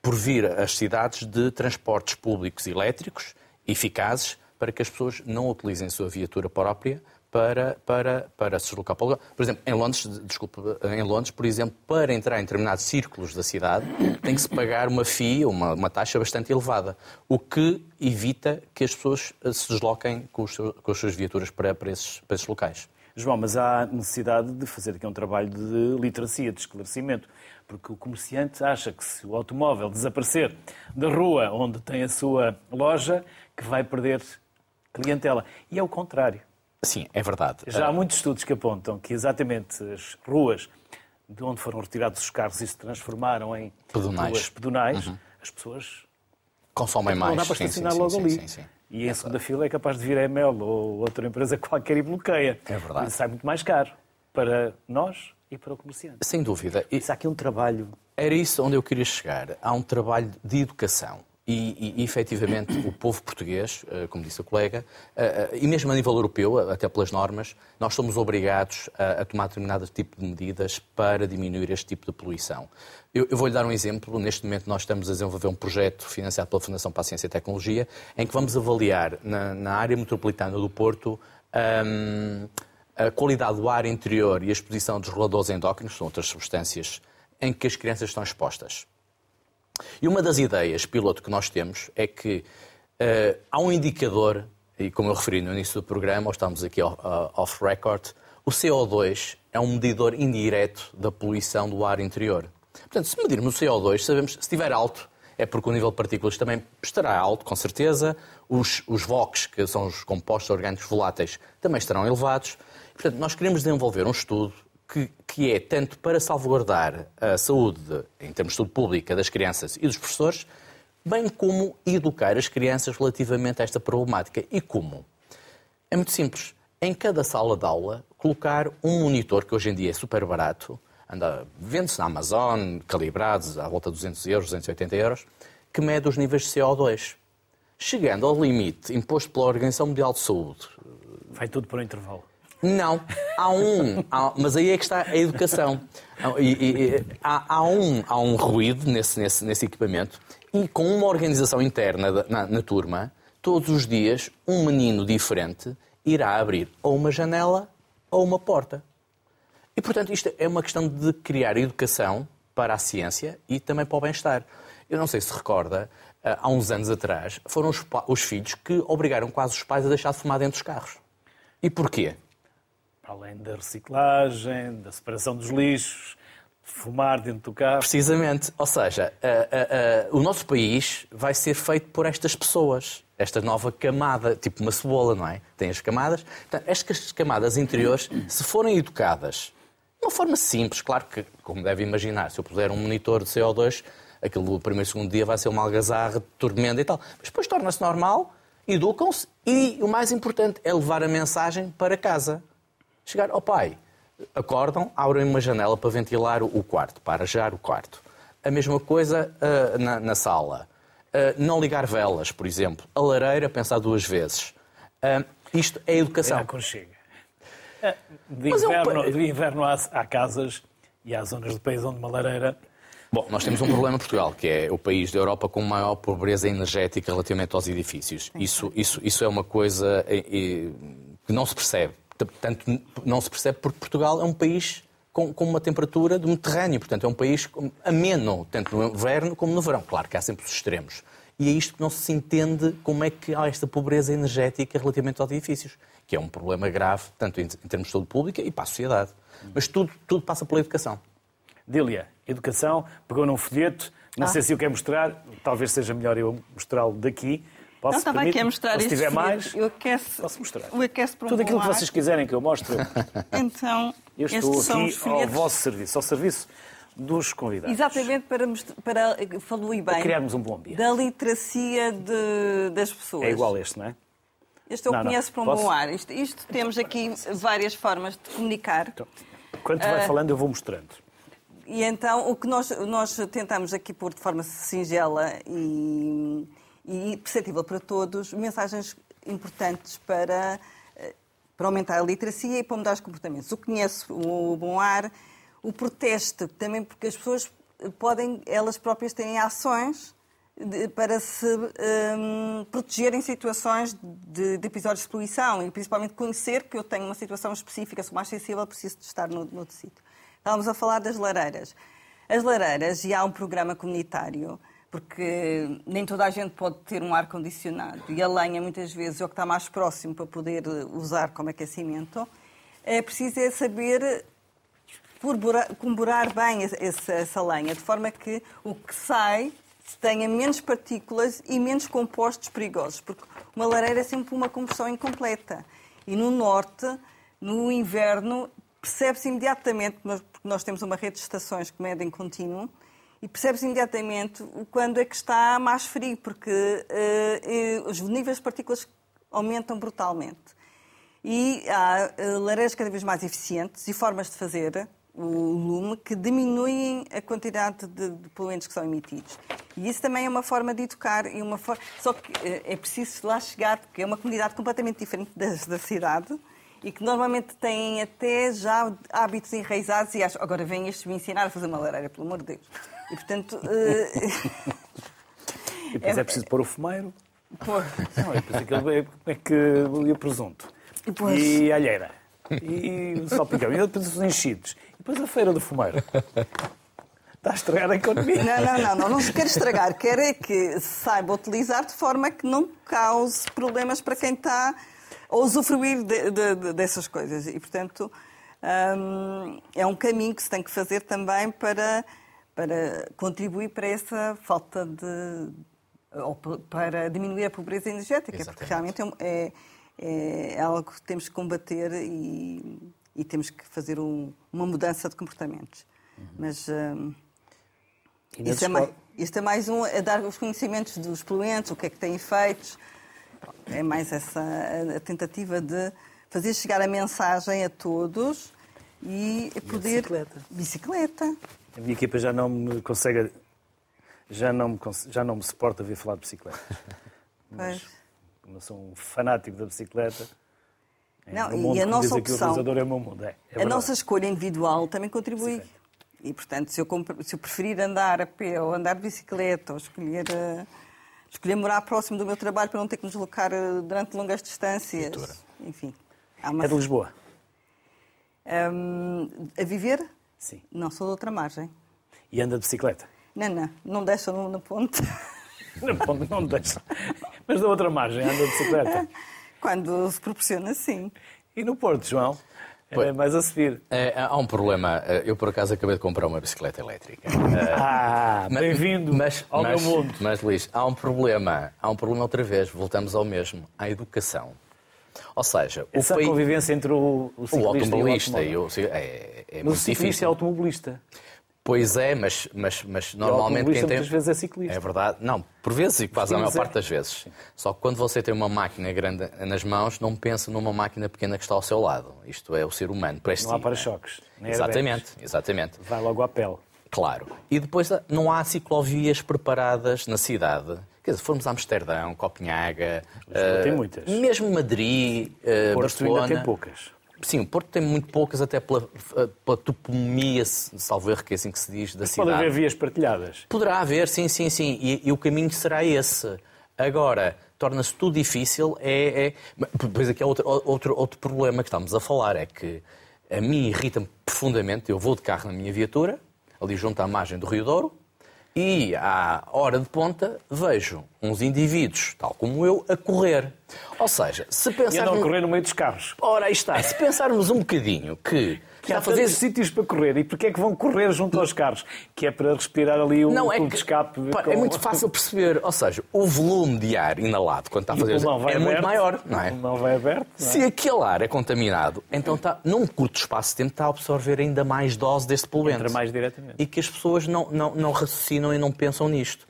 [SPEAKER 3] por vir as cidades de transportes públicos elétricos eficazes para que as pessoas não utilizem a sua viatura própria para, para, para se deslocar para o lugar. Por exemplo, em Londres, desculpa, em Londres, por exemplo, para entrar em determinados círculos da cidade, tem que se pagar uma FII, uma, uma taxa bastante elevada, o que evita que as pessoas eh, se desloquem com, seu, com as suas viaturas para, para, esses, para esses locais.
[SPEAKER 1] João, mas há necessidade de fazer aqui um trabalho de literacia, de esclarecimento, porque o comerciante acha que se o automóvel desaparecer da rua onde tem a sua loja, que vai perder clientela. E é o contrário.
[SPEAKER 3] Sim, é verdade.
[SPEAKER 1] Já há muitos estudos que apontam que exatamente as ruas de onde foram retirados os carros e se transformaram em pedonais, ruas pedonais uhum. as pessoas
[SPEAKER 3] consomem mais.
[SPEAKER 1] Não dá para estacionar logo sim, ali. Sim, sim, e em é segunda fila é capaz de vir a ML ou outra empresa qualquer e bloqueia.
[SPEAKER 3] É verdade.
[SPEAKER 1] Isso sai muito mais caro para nós e para o comerciante.
[SPEAKER 3] Sem dúvida.
[SPEAKER 1] Isso há aqui um trabalho.
[SPEAKER 3] Era isso onde eu queria chegar. Há um trabalho de educação. E, e, efetivamente, o povo português, eh, como disse a colega, eh, eh, e mesmo a nível europeu, até pelas normas, nós somos obrigados a, a tomar determinado tipo de medidas para diminuir este tipo de poluição. Eu, eu vou-lhe dar um exemplo. Neste momento, nós estamos a desenvolver um projeto financiado pela Fundação para a Ciência e Tecnologia, em que vamos avaliar na, na área metropolitana do Porto. Um, a qualidade do ar interior e a exposição dos roladores endócrinos, são outras substâncias em que as crianças estão expostas. E uma das ideias piloto que nós temos é que uh, há um indicador, e como eu referi no início do programa, ou estamos aqui off-record, o CO2 é um medidor indireto da poluição do ar interior. Portanto, se medirmos o CO2, sabemos se estiver alto, é porque o nível de partículas também estará alto, com certeza. Os, os VOCs, que são os compostos orgânicos voláteis, também estarão elevados. Portanto, nós queremos desenvolver um estudo que, que é tanto para salvaguardar a saúde, em termos de saúde pública, das crianças e dos professores, bem como educar as crianças relativamente a esta problemática. E como? É muito simples. Em cada sala de aula, colocar um monitor, que hoje em dia é super barato, anda, vende-se na Amazon, calibrados à volta de 200 euros, 280 euros, que mede os níveis de CO2. Chegando ao limite imposto pela Organização Mundial de Saúde.
[SPEAKER 1] Vai tudo para o intervalo.
[SPEAKER 3] Não, há um, há, mas aí é que está a educação. E, e, há, há, um, há um ruído nesse, nesse, nesse equipamento e com uma organização interna na, na turma, todos os dias um menino diferente irá abrir ou uma janela ou uma porta. E, portanto, isto é uma questão de criar educação para a ciência e também para o bem-estar. Eu não sei se recorda, eh, há uns anos atrás, foram os, os, filhos que obrigaram quase os pais a deixar de fumar dentro dos carros. E porquê?
[SPEAKER 1] Além da reciclagem, da separação dos lixos, de fumar dentro do carro.
[SPEAKER 3] Precisamente. Ou seja, o nosso país vai ser feito por estas pessoas. Esta nova camada, tipo uma cebola, não é? Tem as camadas. Portanto, estas camadas interiores, se forem educadas de uma forma simples, claro que, como deve imaginar, se eu puser um monitor de CO2, aquilo do primeiro segundo dia vai ser uma algazarra, tormenta e tal. Mas depois torna-se normal, educam-se e o mais importante é levar a mensagem para casa. Chegar ao pai, acordam, abrem uma janela para ventilar o quarto, para arejar o quarto. A mesma coisa uh, na, na, sala. Uh, não ligar velas, por exemplo. A lareira, pensar duas vezes. Uh, isto é educação. É
[SPEAKER 1] de inverno, eu... de inverno há, há, casas e há zonas do país onde uma lareira.
[SPEAKER 3] Bom, nós temos um problema em Portugal, que é o país da Europa com maior pobreza energética relativamente aos edifícios. Isso, isso, isso é uma coisa que não se percebe. Portanto, não se percebe porque Portugal é um país com, com, uma temperatura de Mediterrâneo, portanto, é um país ameno, tanto no inverno como no verão. Claro que há sempre os extremos. E é isto que não se entende como é que há esta pobreza energética relativamente aos edifícios que é um problema grave, tanto em, termos de saúde pública e para a sociedade. Mas tudo, tudo passa pela educação.
[SPEAKER 1] Dília, educação, pegou num folheto, não ah. sei se o quer mostrar, talvez seja melhor eu mostrá-lo daqui.
[SPEAKER 2] Posso, não, também quer mostrar
[SPEAKER 1] Se tiver mais,
[SPEAKER 2] eu aqueço,
[SPEAKER 1] posso mostrar.
[SPEAKER 2] Eu aqueço para um
[SPEAKER 1] Tudo aquilo que vocês quiserem que eu mostre.
[SPEAKER 2] então,
[SPEAKER 1] eu estou aqui ao vosso serviço, ao serviço dos convidados.
[SPEAKER 2] Exatamente, para, para falou bem, para
[SPEAKER 1] criarmos um bom ambiente.
[SPEAKER 2] Da literacia de, das pessoas.
[SPEAKER 1] É igual este, não é?
[SPEAKER 2] Este eu não, conheço não. para um Posso? bom ar. Isto, isto, temos aqui várias formas de comunicar.
[SPEAKER 1] Então, quando vai uh, falando, eu vou mostrando.
[SPEAKER 2] E então, o que nós, nós tentamos aqui pôr de forma singela e, e perceptível para todos, mensagens importantes para, eh, para aumentar a literacia e para mudar os comportamentos. O conheço, o bom ar, o protesto, também porque as pessoas podem, elas próprias têm ações para se um, proteger em situações de, de, episódios de poluição e principalmente conhecer que eu tenho uma situação específica, sou mais sensível, preciso de estar no, no sítio. Estávamos a falar das lareiras. As lareiras, e há um programa comunitário, porque nem toda a gente pode ter um ar-condicionado e a lenha muitas vezes é o que está mais próximo para poder usar como aquecimento, é preciso é saber comborar bem essa, essa lenha, de forma que o que sai tenha menos partículas e menos compostos perigosos, porque uma lareira é sempre uma combustão incompleta. E no norte, no inverno, percebe-se imediatamente, porque nós temos uma rede de estações que medem contínuo, e percebe-se imediatamente quando é que está mais frio, porque uh, os níveis de partículas aumentam brutalmente. E há uh, lareiras cada vez mais eficientes e formas de fazer o lume que diminuem a quantidade de, de poluentes que são emitidos. E isso também é uma forma de educar e uma. Só que é preciso lá chegar, porque é uma comunidade completamente diferente das da cidade e que normalmente têm até já hábitos enraizados e acham, agora vem este me ensinar a fazer uma lareira, pelo amor de Deus. E portanto.
[SPEAKER 1] Uh... e depois é, é preciso pôr o fumeiro.
[SPEAKER 2] Pôr.
[SPEAKER 1] Não, é como é que o presunto. E, pois... e a alheira. E o salpicão. E depois os enchidos. E depois a feira do fumeiro. Está a estragar a economia.
[SPEAKER 2] Não, não, não, não, não se quer estragar. Quer é que saiba utilizar de forma que não cause problemas para quem está a usufruir de, de, de, dessas coisas. E, portanto, hum, é um caminho que se tem que fazer também para, para contribuir para essa falta de. ou para diminuir a pobreza energética, Exatamente. porque realmente é, é, é, algo que temos que combater e, e temos que fazer um, uma mudança de comportamentos. Uhum. Mas. Hum,
[SPEAKER 1] escolas, é
[SPEAKER 2] Este é mais um a dar os conhecimentos dos poluentes, o que é que têm efeitos. É mais essa a tentativa de fazer chegar a mensagem a todos e, poder.
[SPEAKER 1] bicicleta.
[SPEAKER 2] Bicicleta.
[SPEAKER 1] A minha equipa já não me consegue. Já não me, já não me suporta ver falar de bicicleta.
[SPEAKER 2] Pois.
[SPEAKER 1] Como eu sou um fanático da bicicleta. é,
[SPEAKER 2] Não, e a nossa opção-
[SPEAKER 1] é o meu mundo. É, é
[SPEAKER 2] a nossa escolha individual também contribui. E, portanto, se eu, se eu preferir andar a pé ou andar de bicicleta ou escolher, eh, escolher morar próximo do meu trabalho para não ter que me deslocar eh, durante longas distâncias. Enfim. Uma...
[SPEAKER 1] É de Lisboa.
[SPEAKER 2] Hum, a viver?
[SPEAKER 1] Sim.
[SPEAKER 2] Não, sou de outra margem.
[SPEAKER 1] E anda de bicicleta.
[SPEAKER 2] Não, não, não deixam no, no ponto.
[SPEAKER 1] Não, não, não deixa. Mas da outra margem, anda de bicicleta.
[SPEAKER 2] Quando se proporciona, sim.
[SPEAKER 1] E no Porto, João? É mais a subir.
[SPEAKER 3] É, há um problema. Eh, Eu, por acaso, acabei de comprar uma bicicleta elétrica.
[SPEAKER 1] Ah,
[SPEAKER 3] Mas-
[SPEAKER 1] bem-vindo
[SPEAKER 3] mas,
[SPEAKER 1] ao
[SPEAKER 3] mas,
[SPEAKER 1] meu mundo.
[SPEAKER 3] Mas, Luís, há um problema. Há um problema outra vez. Voltamos ao mesmo. À educação. Ou seja, o,
[SPEAKER 1] Essa
[SPEAKER 3] país-
[SPEAKER 1] convivência entre o, o
[SPEAKER 3] o automobilista
[SPEAKER 1] e
[SPEAKER 3] e
[SPEAKER 1] o
[SPEAKER 3] o... É, é
[SPEAKER 1] Mas o ciclista
[SPEAKER 3] difícil.
[SPEAKER 1] é automobilista.
[SPEAKER 3] Pois é, mas, mas, mas normalmente quem tem...
[SPEAKER 1] muitas vezes é ciclista.
[SPEAKER 3] É verdade. Não, por vezes e quase a maior
[SPEAKER 1] Sim,
[SPEAKER 3] parte das vezes. Só que quando você tem uma máquina grande nas mãos, não pensa numa máquina pequena que está ao seu lado. Isto é o ser humano.
[SPEAKER 1] Não há para-choques. nem airbags.
[SPEAKER 3] Exatamente, exatamente.
[SPEAKER 1] Vai logo à pele.
[SPEAKER 3] Claro. E depois não há ciclovias preparadas na cidade. Quer dizer, fomos a Amsterdão, Copenhaga,
[SPEAKER 1] Lisboa tem
[SPEAKER 3] eh,
[SPEAKER 1] muitas.
[SPEAKER 3] mesmo Madrid, eh,
[SPEAKER 1] Porto
[SPEAKER 3] Barcelona.
[SPEAKER 1] ainda tem poucas.
[SPEAKER 3] Sim, o Porto tem muito poucas, até pela, eh, pela toponomia, salvo erro, que é assim que se diz, da
[SPEAKER 1] Pode
[SPEAKER 3] cidade.
[SPEAKER 1] haver vias partilhadas.
[SPEAKER 3] Poderá haver, sim, sim, sim. E, e o caminho será esse. Agora, torna-se tudo difícil. É, é... Mas Depois aqui há outro, outro, outro problema que estamos a falar, é que a mim irrita-me profundamente. Eu vou de carro na minha viatura, ali junto à margem do Rio Douro, e à hora de ponta vejo uns indivíduos, tal como eu, a correr. Ou seja, se
[SPEAKER 1] E andam a
[SPEAKER 3] pensarmos...
[SPEAKER 1] correr no meio dos carros.
[SPEAKER 3] Ora, aí está. Se pensarmos um bocadinho que...
[SPEAKER 1] Que há
[SPEAKER 3] está a fazer
[SPEAKER 1] tantos sítios para correr. E porquê é que vão correr junto aos carros? Que é para respirar ali o
[SPEAKER 3] Não, é
[SPEAKER 1] tubo
[SPEAKER 3] que,
[SPEAKER 1] de escape.
[SPEAKER 3] pá,
[SPEAKER 1] com-
[SPEAKER 3] é muito fácil perceber. Ou seja, o volume de ar inalado quando está a
[SPEAKER 1] o
[SPEAKER 3] fazer
[SPEAKER 1] pulmão vai
[SPEAKER 3] é muito
[SPEAKER 1] aberto.
[SPEAKER 3] maior, não é?
[SPEAKER 1] O pulmão vai aberto. não é?
[SPEAKER 3] Se aquele ar é contaminado, então está, num curto espaço de tempo está a absorver ainda mais dose deste poluente.
[SPEAKER 1] Entra mais diretamente.
[SPEAKER 3] E que as pessoas não, não, não raciocinam e não pensam nisto.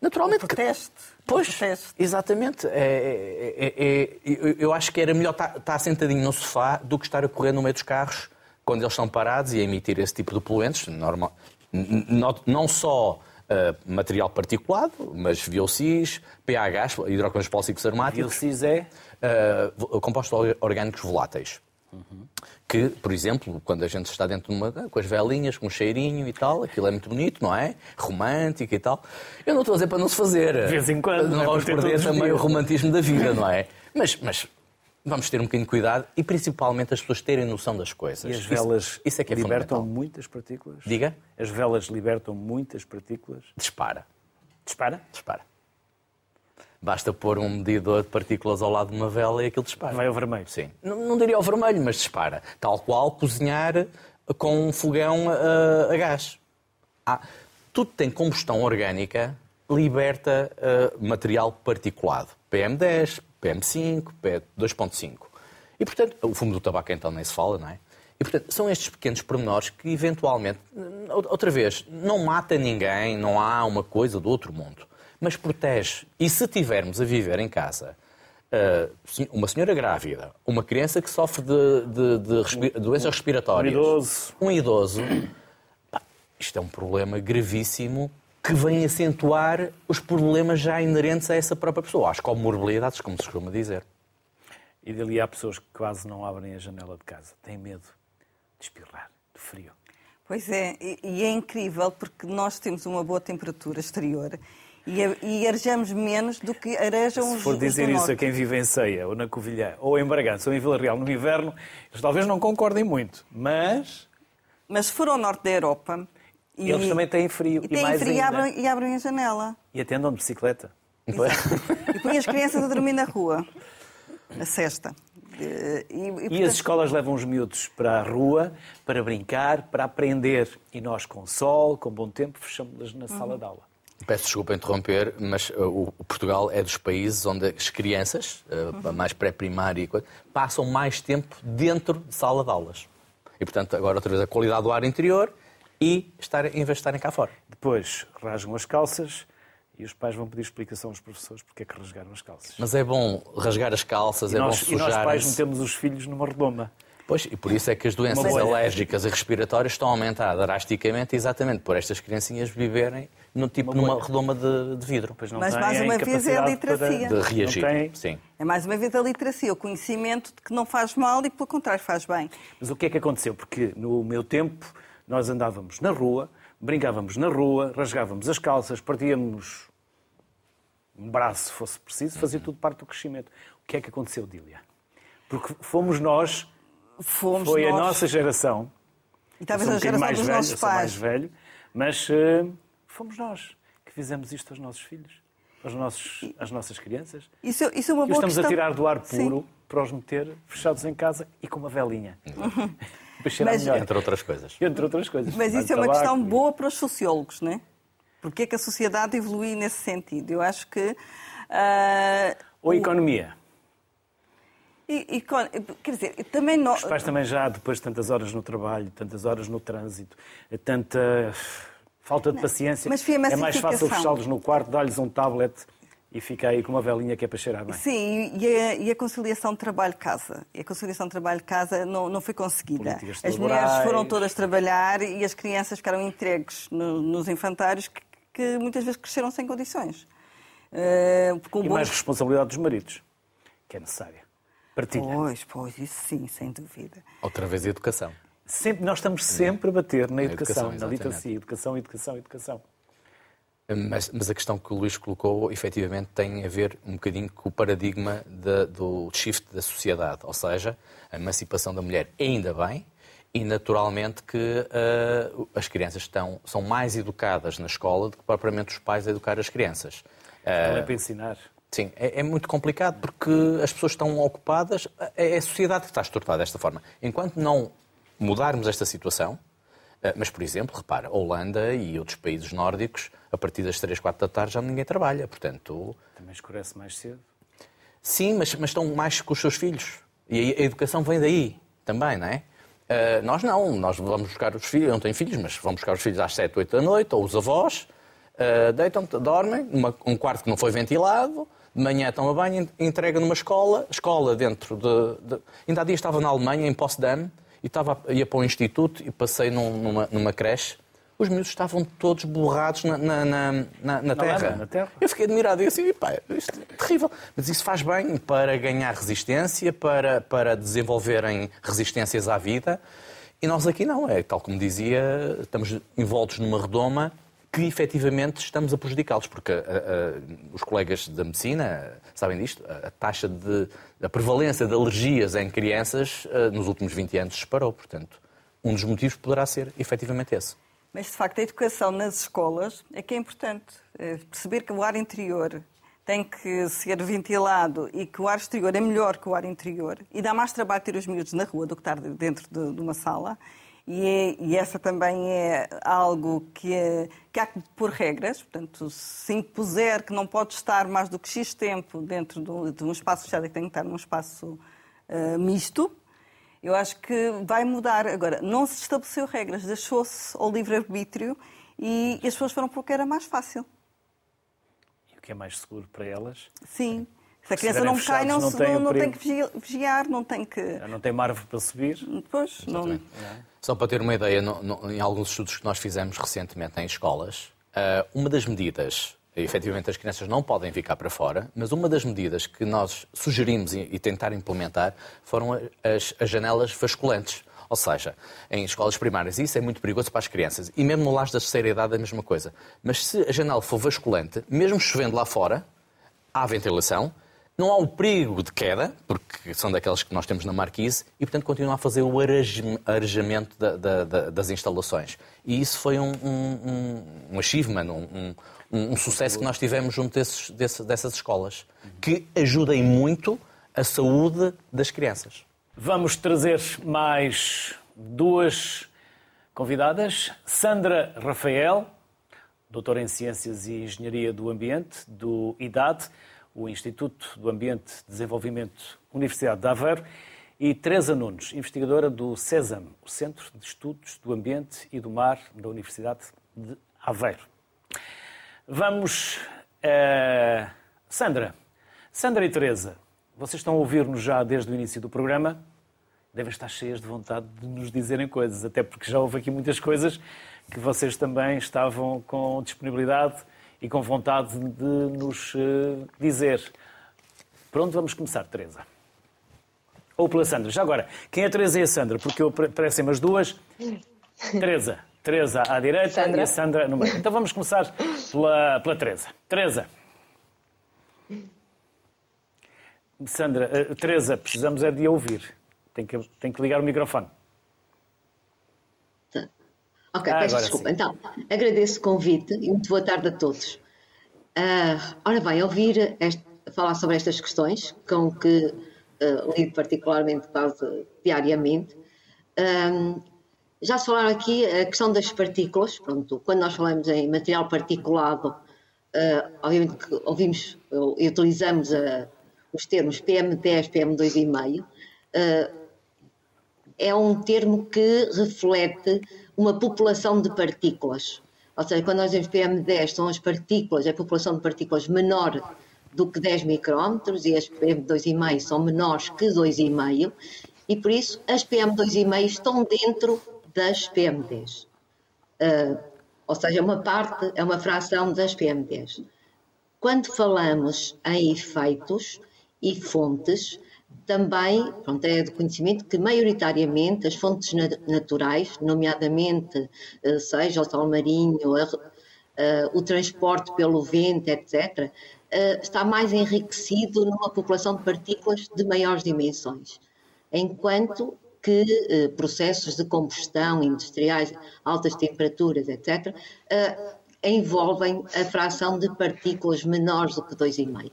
[SPEAKER 3] Naturalmente que...
[SPEAKER 2] Proteste.
[SPEAKER 3] Pois,
[SPEAKER 2] Proteste.
[SPEAKER 3] exatamente. É- é- é- é- eu- eu acho que era melhor estar, estar sentadinho no sofá do que estar a correr no meio dos carros quando eles estão parados e a emitir esse tipo de poluentes. Normal, não só ah, material particulado, mas VOCs, PHs, hidrocarbonetos policíclicos
[SPEAKER 1] o
[SPEAKER 3] aromáticos,
[SPEAKER 1] CIS é
[SPEAKER 3] vo- compostos or- orgânicos voláteis. Que, por exemplo, quando a gente está dentro de uma. com as velinhas, com um cheirinho e tal, aquilo é muito bonito, não é? Romântico e tal. Eu não estou a dizer para não se fazer. De
[SPEAKER 1] vez em quando, não
[SPEAKER 3] Não
[SPEAKER 1] é
[SPEAKER 3] vamos
[SPEAKER 1] ter
[SPEAKER 3] perder também o romantismo da vida, não é? Mas, mas vamos ter um bocadinho de cuidado e principalmente as pessoas terem noção das coisas.
[SPEAKER 1] E as
[SPEAKER 3] Isso-
[SPEAKER 1] velas
[SPEAKER 3] isso, é que é
[SPEAKER 1] libertam muitas partículas?
[SPEAKER 3] Diga?
[SPEAKER 1] As velas libertam muitas partículas?
[SPEAKER 3] Dispara.
[SPEAKER 1] Dispara?
[SPEAKER 3] Dispara. Basta pôr um medidor de partículas ao lado de uma vela e aquilo dispara.
[SPEAKER 1] Vai ao vermelho.
[SPEAKER 3] Sim. Não, não diria ao vermelho, mas dispara. Tal qual cozinhar com um fogão a, a gás. Ah, tudo tem combustão orgânica, liberta ah, material particulado. PM10, PM5, P2.5. E, portanto, o fumo do tabaco então nem se fala, não é? E, portanto, são estes pequenos pormenores que, eventualmente, outra vez, não mata ninguém, não há uma coisa do outro mundo, mas protege. E se tivermos a viver em casa uh, uma senhora grávida, uma criança que sofre de, de- de respi- doenças respiratórias,
[SPEAKER 1] Um idoso.
[SPEAKER 3] um idoso, isto é um problema gravíssimo que vem acentuar os problemas já inerentes a essa própria pessoa, às comorbilidades, como se costuma dizer.
[SPEAKER 1] E dali há pessoas que quase não abrem a janela de casa. Têm medo de espirrar, de frio.
[SPEAKER 2] Pois é, e é incrível porque nós temos uma boa temperatura exterior e, arejamos menos do que arejam
[SPEAKER 1] Se
[SPEAKER 2] os
[SPEAKER 1] for
[SPEAKER 2] os
[SPEAKER 1] dizer isso a quem vive em Ceia, ou na Covilhã, ou em Bragança, ou em Vila Real no inverno, eles talvez não concordem muito. Mas
[SPEAKER 2] Mas se for ao norte da Europa... E,
[SPEAKER 1] eles também têm frio.
[SPEAKER 2] e
[SPEAKER 1] E,
[SPEAKER 2] têm
[SPEAKER 1] mais
[SPEAKER 2] frio e abrem, e abrem a janela.
[SPEAKER 1] E atendam de bicicleta.
[SPEAKER 2] E põem as crianças a dormir na rua. A cesta. E, e,
[SPEAKER 1] E
[SPEAKER 2] portanto,
[SPEAKER 1] as escolas levam os miúdos para a rua para brincar, para aprender. E nós, com sol, com bom tempo, fechamos-las na sala de aula.
[SPEAKER 3] Peço desculpa interromper, mas uh, o Portugal é dos países onde as crianças, uh, mais pré-primária, passam mais tempo dentro de sala de aulas. E, portanto, agora outra vez a qualidade do ar interior e estar, em vez de estarem cá fora.
[SPEAKER 1] Depois rasgam as calças e os pais vão pedir explicação aos professores porque é que rasgaram as calças.
[SPEAKER 3] Mas é bom rasgar as calças,
[SPEAKER 1] e
[SPEAKER 3] é
[SPEAKER 1] nós,
[SPEAKER 3] bom
[SPEAKER 1] e nós
[SPEAKER 3] sujar.
[SPEAKER 1] pais metemos os filhos numa redoma.
[SPEAKER 3] Pois, e por isso é que as doenças alérgicas e respiratórias estão a aumentar drasticamente, exatamente por estas criancinhas viverem no tipo numa redoma de, de vidro.
[SPEAKER 1] Pois não
[SPEAKER 2] Mas,
[SPEAKER 1] têm
[SPEAKER 2] mais uma vez, é a
[SPEAKER 1] capacidade
[SPEAKER 2] literacia.
[SPEAKER 1] para-
[SPEAKER 3] De reagir.
[SPEAKER 1] Têm.
[SPEAKER 3] Sim.
[SPEAKER 2] É mais uma vez a literacia, o conhecimento de que não faz mal e, pelo contrário, faz bem.
[SPEAKER 1] Mas o que é que aconteceu? Porque no meu tempo nós andávamos na rua, brincávamos na rua, rasgávamos as calças, partíamos um braço, se fosse preciso, fazia tudo parte do crescimento. O que é que aconteceu, Dília? Porque fomos nós,
[SPEAKER 2] Fomos
[SPEAKER 1] foi a
[SPEAKER 2] nós,
[SPEAKER 1] nossa geração,
[SPEAKER 2] e talvez
[SPEAKER 1] um
[SPEAKER 2] a geração
[SPEAKER 1] mais
[SPEAKER 2] dos
[SPEAKER 1] velho,
[SPEAKER 2] nossos
[SPEAKER 1] sou mais
[SPEAKER 2] pais.
[SPEAKER 1] velho, mas eh, fomos nós que fizemos isto aos nossos filhos, aos nossos, às nossas crianças.
[SPEAKER 2] Isso, isso é uma
[SPEAKER 1] E os
[SPEAKER 2] boa
[SPEAKER 1] estamos
[SPEAKER 2] questão.
[SPEAKER 1] a tirar do ar
[SPEAKER 2] Sim.
[SPEAKER 1] puro para os meter fechados em casa e com uma velinha. Para
[SPEAKER 2] Mas-
[SPEAKER 1] melhor.
[SPEAKER 3] Entre outras coisas.
[SPEAKER 1] Entre outras coisas.
[SPEAKER 2] Mas isso é uma questão
[SPEAKER 1] e-
[SPEAKER 2] boa para os sociólogos, não é? Porque é que a sociedade evolui nesse sentido? Eu acho que. ah,
[SPEAKER 1] Ou a economia.
[SPEAKER 2] e- e quer dizer, também nós.
[SPEAKER 1] Os pais também já, depois de tantas horas no trabalho, tantas horas no trânsito, tanta falta de paciência,
[SPEAKER 2] mas foi a
[SPEAKER 1] é mais fácil fechá-los no quarto, dar-lhes um tablet e ficar aí com uma velinha que é para cheirar bem.
[SPEAKER 2] Sim, e a, e a conciliação trabalho-casa. A conciliação trabalho-casa não, não foi conseguida. As mulheres foram todas trabalhar e as crianças ficaram entregues no- nos infantários que, que muitas vezes cresceram sem condições. Eh, com
[SPEAKER 1] E
[SPEAKER 2] bons-
[SPEAKER 1] mais responsabilidade dos maridos, que é necessária. Partilha.
[SPEAKER 2] Pois, pois, isso sim, sem dúvida.
[SPEAKER 3] Outra vez a educação.
[SPEAKER 1] Sempre, nós estamos sempre a bater na educação,
[SPEAKER 3] educação,
[SPEAKER 1] na literacia. Educação, educação, educação.
[SPEAKER 3] Mas, mas a questão que o Luís colocou, efetivamente, tem a ver um bocadinho com o paradigma da- do shift da sociedade. Ou seja, a emancipação da mulher, ainda bem, e naturalmente que ah, as crianças estão, são mais educadas na escola do que propriamente os pais a educar as crianças.
[SPEAKER 1] Não é para ensinar.
[SPEAKER 3] Sim, é, é muito complicado porque as pessoas estão ocupadas, é a sociedade que está estruturada desta forma. Enquanto não mudarmos esta situação, eh, mas, por exemplo, repara, a Holanda e outros países nórdicos, a partir das 3, 4 da tarde já ninguém trabalha. Portanto,
[SPEAKER 1] Também escurece mais cedo.
[SPEAKER 3] sim, mas, mas estão mais com os seus filhos. E a, educação vem daí também, não é? Eh, nós não, nós vamos buscar os filhos, eu não tenho filhos, mas vamos buscar os filhos às 7, 8 da noite, ou os avós, eh, deitam dormem, numa, um quarto que não foi ventilado, de manhã estão a banho, entrega numa escola, escola dentro de, de- Ainda há dias estava na Alemanha, em Potsdam, e estava, ia para o instituto e passei num- numa, numa creche. Os miúdos estavam todos borrados na, na, na, na- terra.
[SPEAKER 1] lama, terra.
[SPEAKER 3] Eu fiquei admirado e assim, pá, isto é terrível. Mas isso faz bem para ganhar resistência, para, para desenvolverem resistências à vida. E nós aqui não, é tal como dizia, estamos envoltos numa redoma que efetivamente estamos a prejudicá-los, porque ah, ah, os colegas da medicina sabem disto, a, a taxa de a prevalência de alergias em crianças ah, nos últimos 20 anos disparou, portanto, um dos motivos poderá ser efetivamente esse.
[SPEAKER 2] Mas, de facto, a educação nas escolas é que é importante. É Perceber que o ar interior tem que ser ventilado e que o ar exterior é melhor que o ar interior e dá mais trabalho ter os miúdos na rua do que estar dentro de, de uma sala. E, é- e essa também é algo que, é- que há que pôr regras. Portanto, se impuser que não pode estar mais do que X tempo dentro de um, de um espaço fechado que tem que estar num espaço ah, misto, eu acho que vai mudar. Agora, não se estabeleceu regras, deixou-se ao livre-arbítrio e as pessoas foram para o que era mais fácil.
[SPEAKER 1] E o que é mais seguro para elas?
[SPEAKER 2] Sim. Se a criança não
[SPEAKER 1] estiverem
[SPEAKER 2] cai, não,
[SPEAKER 1] fechados,
[SPEAKER 2] se-
[SPEAKER 1] não tem
[SPEAKER 2] não, não tem que vigi- vigiar, não tem que.
[SPEAKER 1] Já não tem uma árvore para subir.
[SPEAKER 2] Depois, não.
[SPEAKER 3] Só para ter uma ideia, no- no- em alguns estudos que nós fizemos recentemente em escolas, ah, uma das medidas, efetivamente as crianças não podem ficar para fora, mas uma das medidas que nós sugerimos e, e tentar implementar foram as, as janelas vasculantes. Ou seja, em escolas primárias, isso é muito perigoso para as crianças. E mesmo no lar da terceira idade é a mesma coisa. Mas se a janela for vasculante, mesmo chovendo lá fora, há ventilação, não há o perigo de queda, porque são daquelas que nós temos na marquise, e portanto continua a fazer o arejam- arejamento da- da- da- das instalações. E isso foi um, um, um- achievement, um, um- um sucesso que nós tivemos junto desses- desse- dessas escolas, que ajudem muito a saúde das crianças.
[SPEAKER 1] Vamos trazer mais duas convidadas. Sandra Rafael, doutora em Ciências e Engenharia do Ambiente, do IDAD, o Instituto do Ambiente e Desenvolvimento, Universidade de Aveiro, e Teresa Nunes, investigadora do CESAM, o Centro de Estudos do Ambiente e do Mar da Universidade de Aveiro. Vamos. Uh, Sandra. Sandra e Teresa, vocês estão a ouvir-nos já desde o início do programa. Devem estar cheias de vontade de nos dizerem coisas, até porque já houve aqui muitas coisas que vocês também estavam com disponibilidade e com vontade de nos uh, dizer. Por onde vamos começar, Teresa? Ou pela Sandra? Já agora, quem é a Teresa e a Sandra? Porque parecem as duas. Teresa. Teresa à direita Sandra. e a Sandra no meio. Então vamos começar pela, pela Teresa. Teresa. Sandra, uh, Teresa, precisamos é de ouvir. Tem que, tem que ligar o microfone.
[SPEAKER 5] Ok, ah, peço desculpa. Sim. Então, agradeço o convite e muito boa tarde a todos. Uh, ora bem, ouvir este, falar sobre estas questões, com que uh, lido particularmente quase diariamente, um, já se falaram aqui a questão das partículas. Pronto, quando nós falamos em material particulado, uh, obviamente que ouvimos e utilizamos uh, os termos PM10, PM2,5. Uh, é um termo que reflete uma população de partículas. Ou seja, quando nós dizemos PM10, são as partículas, a população de partículas menor do que 10 micrómetros e as PM2,5 são menores que 2,5 e por isso as PM2,5 estão dentro das PM10. Uh, ah, ou seja, uma parte, é uma fração das PM10. Quando falamos em efeitos e fontes, também pronto, é de conhecimento que maioritariamente as fontes naturais, nomeadamente uh, seja o sol marinho, uh, o transporte pelo vento, etc., está mais enriquecido numa população de partículas de maiores dimensões, enquanto que eh, processos de combustão industriais, altas temperaturas, etc., eh, envolvem a fração de partículas menores do que 2,5.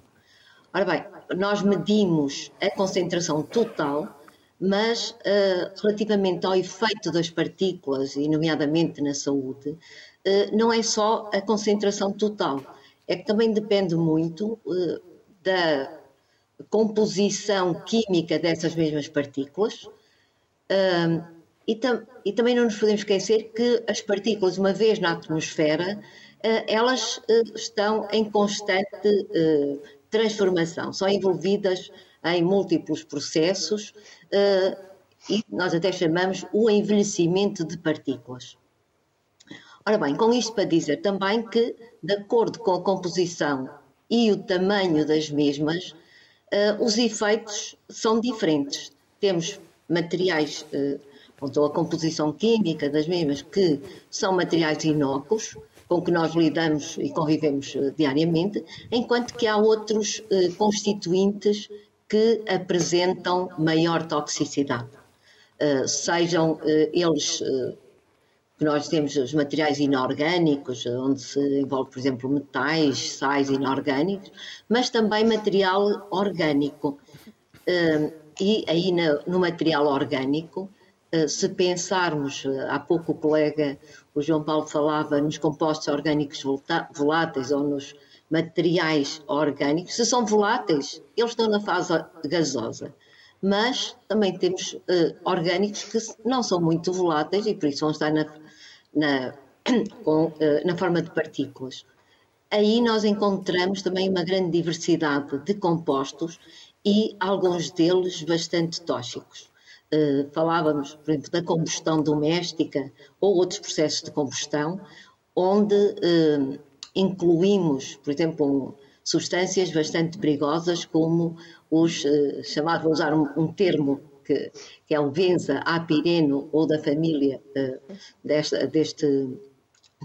[SPEAKER 5] Ora bem, nós medimos a concentração total, mas eh, relativamente ao efeito das partículas, e nomeadamente na saúde, não é só a concentração total, é que também depende muito da composição química dessas mesmas partículas, um, e, tam e, também não nos podemos esquecer que as partículas, uma vez na atmosfera, uh, elas uh, estão em constante uh, transformação, são envolvidas em múltiplos processos e nós até chamamos o envelhecimento de partículas. Ora bem, com isto para dizer também que, de acordo com a composição e o tamanho das mesmas, os efeitos são diferentes. Temos materiais, eh, ou a composição química das mesmas, que são materiais inócuos, com que nós lidamos e convivemos eh, diariamente, enquanto que há outros eh, constituintes que apresentam maior toxicidade. Sejam eles que nós temos os materiais inorgânicos, onde se envolve, por exemplo, metais, sais inorgânicos, mas também material orgânico. E aí no, material orgânico, eh, se pensarmos, eh, há pouco o colega, o João Paulo falava nos compostos orgânicos voláteis ou nos materiais orgânicos, se são voláteis, eles estão na fase gasosa. Mas também temos uh, orgânicos que não são muito voláteis e por isso vão estar na, na, com, uh, na forma de partículas. Aí nós encontramos também uma grande diversidade de compostos e alguns deles bastante tóxicos. Uh, falávamos, por exemplo, da combustão doméstica ou outros processos de combustão, onde uh, incluímos, por exemplo, substâncias bastante perigosas, como os uh, chamados, vou usar um, um termo que, que, é o benza apireno ou da família desta, deste,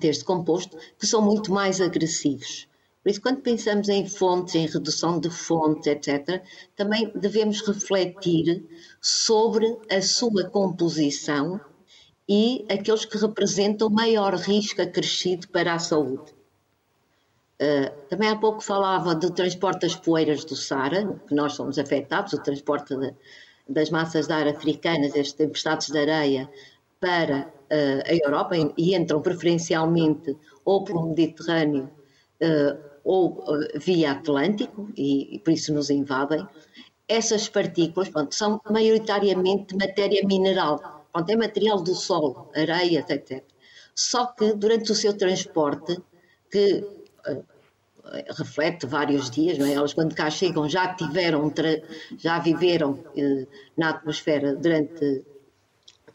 [SPEAKER 5] deste composto, que são muito mais agressivos. Por isso, quando pensamos em fontes, em redução de fontes, etc., também devemos refletir sobre a sua composição e aqueles que representam maior risco acrescido para a saúde. Uh, também há pouco falava do transporte das poeiras do Sara, que nós somos afetados, o transporte de, das massas de ar africanas, estes tempestades de areia, para uh, a Europa e entram preferencialmente ou pelo Mediterrâneo uh, ou uh, via Atlântico, e, e, por isso nos invadem, essas partículas pronto, são maioritariamente matéria mineral, pronto, é material do solo, areia, etc. Só que durante o seu transporte, que uh, reflete vários dias, não é? elas quando cá chegam já tiveram, já viveram uh, na atmosfera durante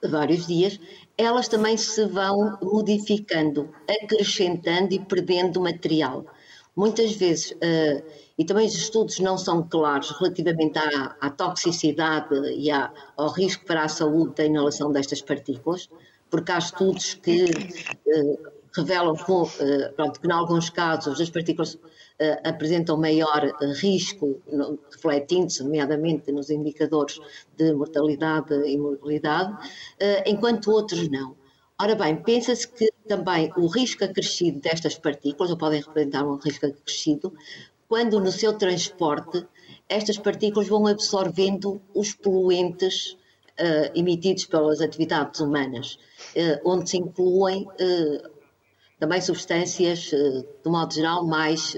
[SPEAKER 5] vários dias, elas também se vão modificando, acrescentando e perdendo material. Muitas vezes, uh, e também os estudos não são claros relativamente à, à toxicidade e à, ao risco para a saúde da inalação destas partículas, porque há estudos que uh, revelam com, uh, pronto, que, em alguns casos, as partículas apresentam maior risco, refletindo-se, nomeadamente, nos indicadores de mortalidade e morbilidade, enquanto outros não. Ora bem, pensa-se que também o risco acrescido destas partículas, ou podem representar um risco acrescido, quando no seu transporte estas partículas vão absorvendo os poluentes uh, emitidos pelas atividades humanas, uh, onde se incluem uh, também substâncias, de modo geral, mais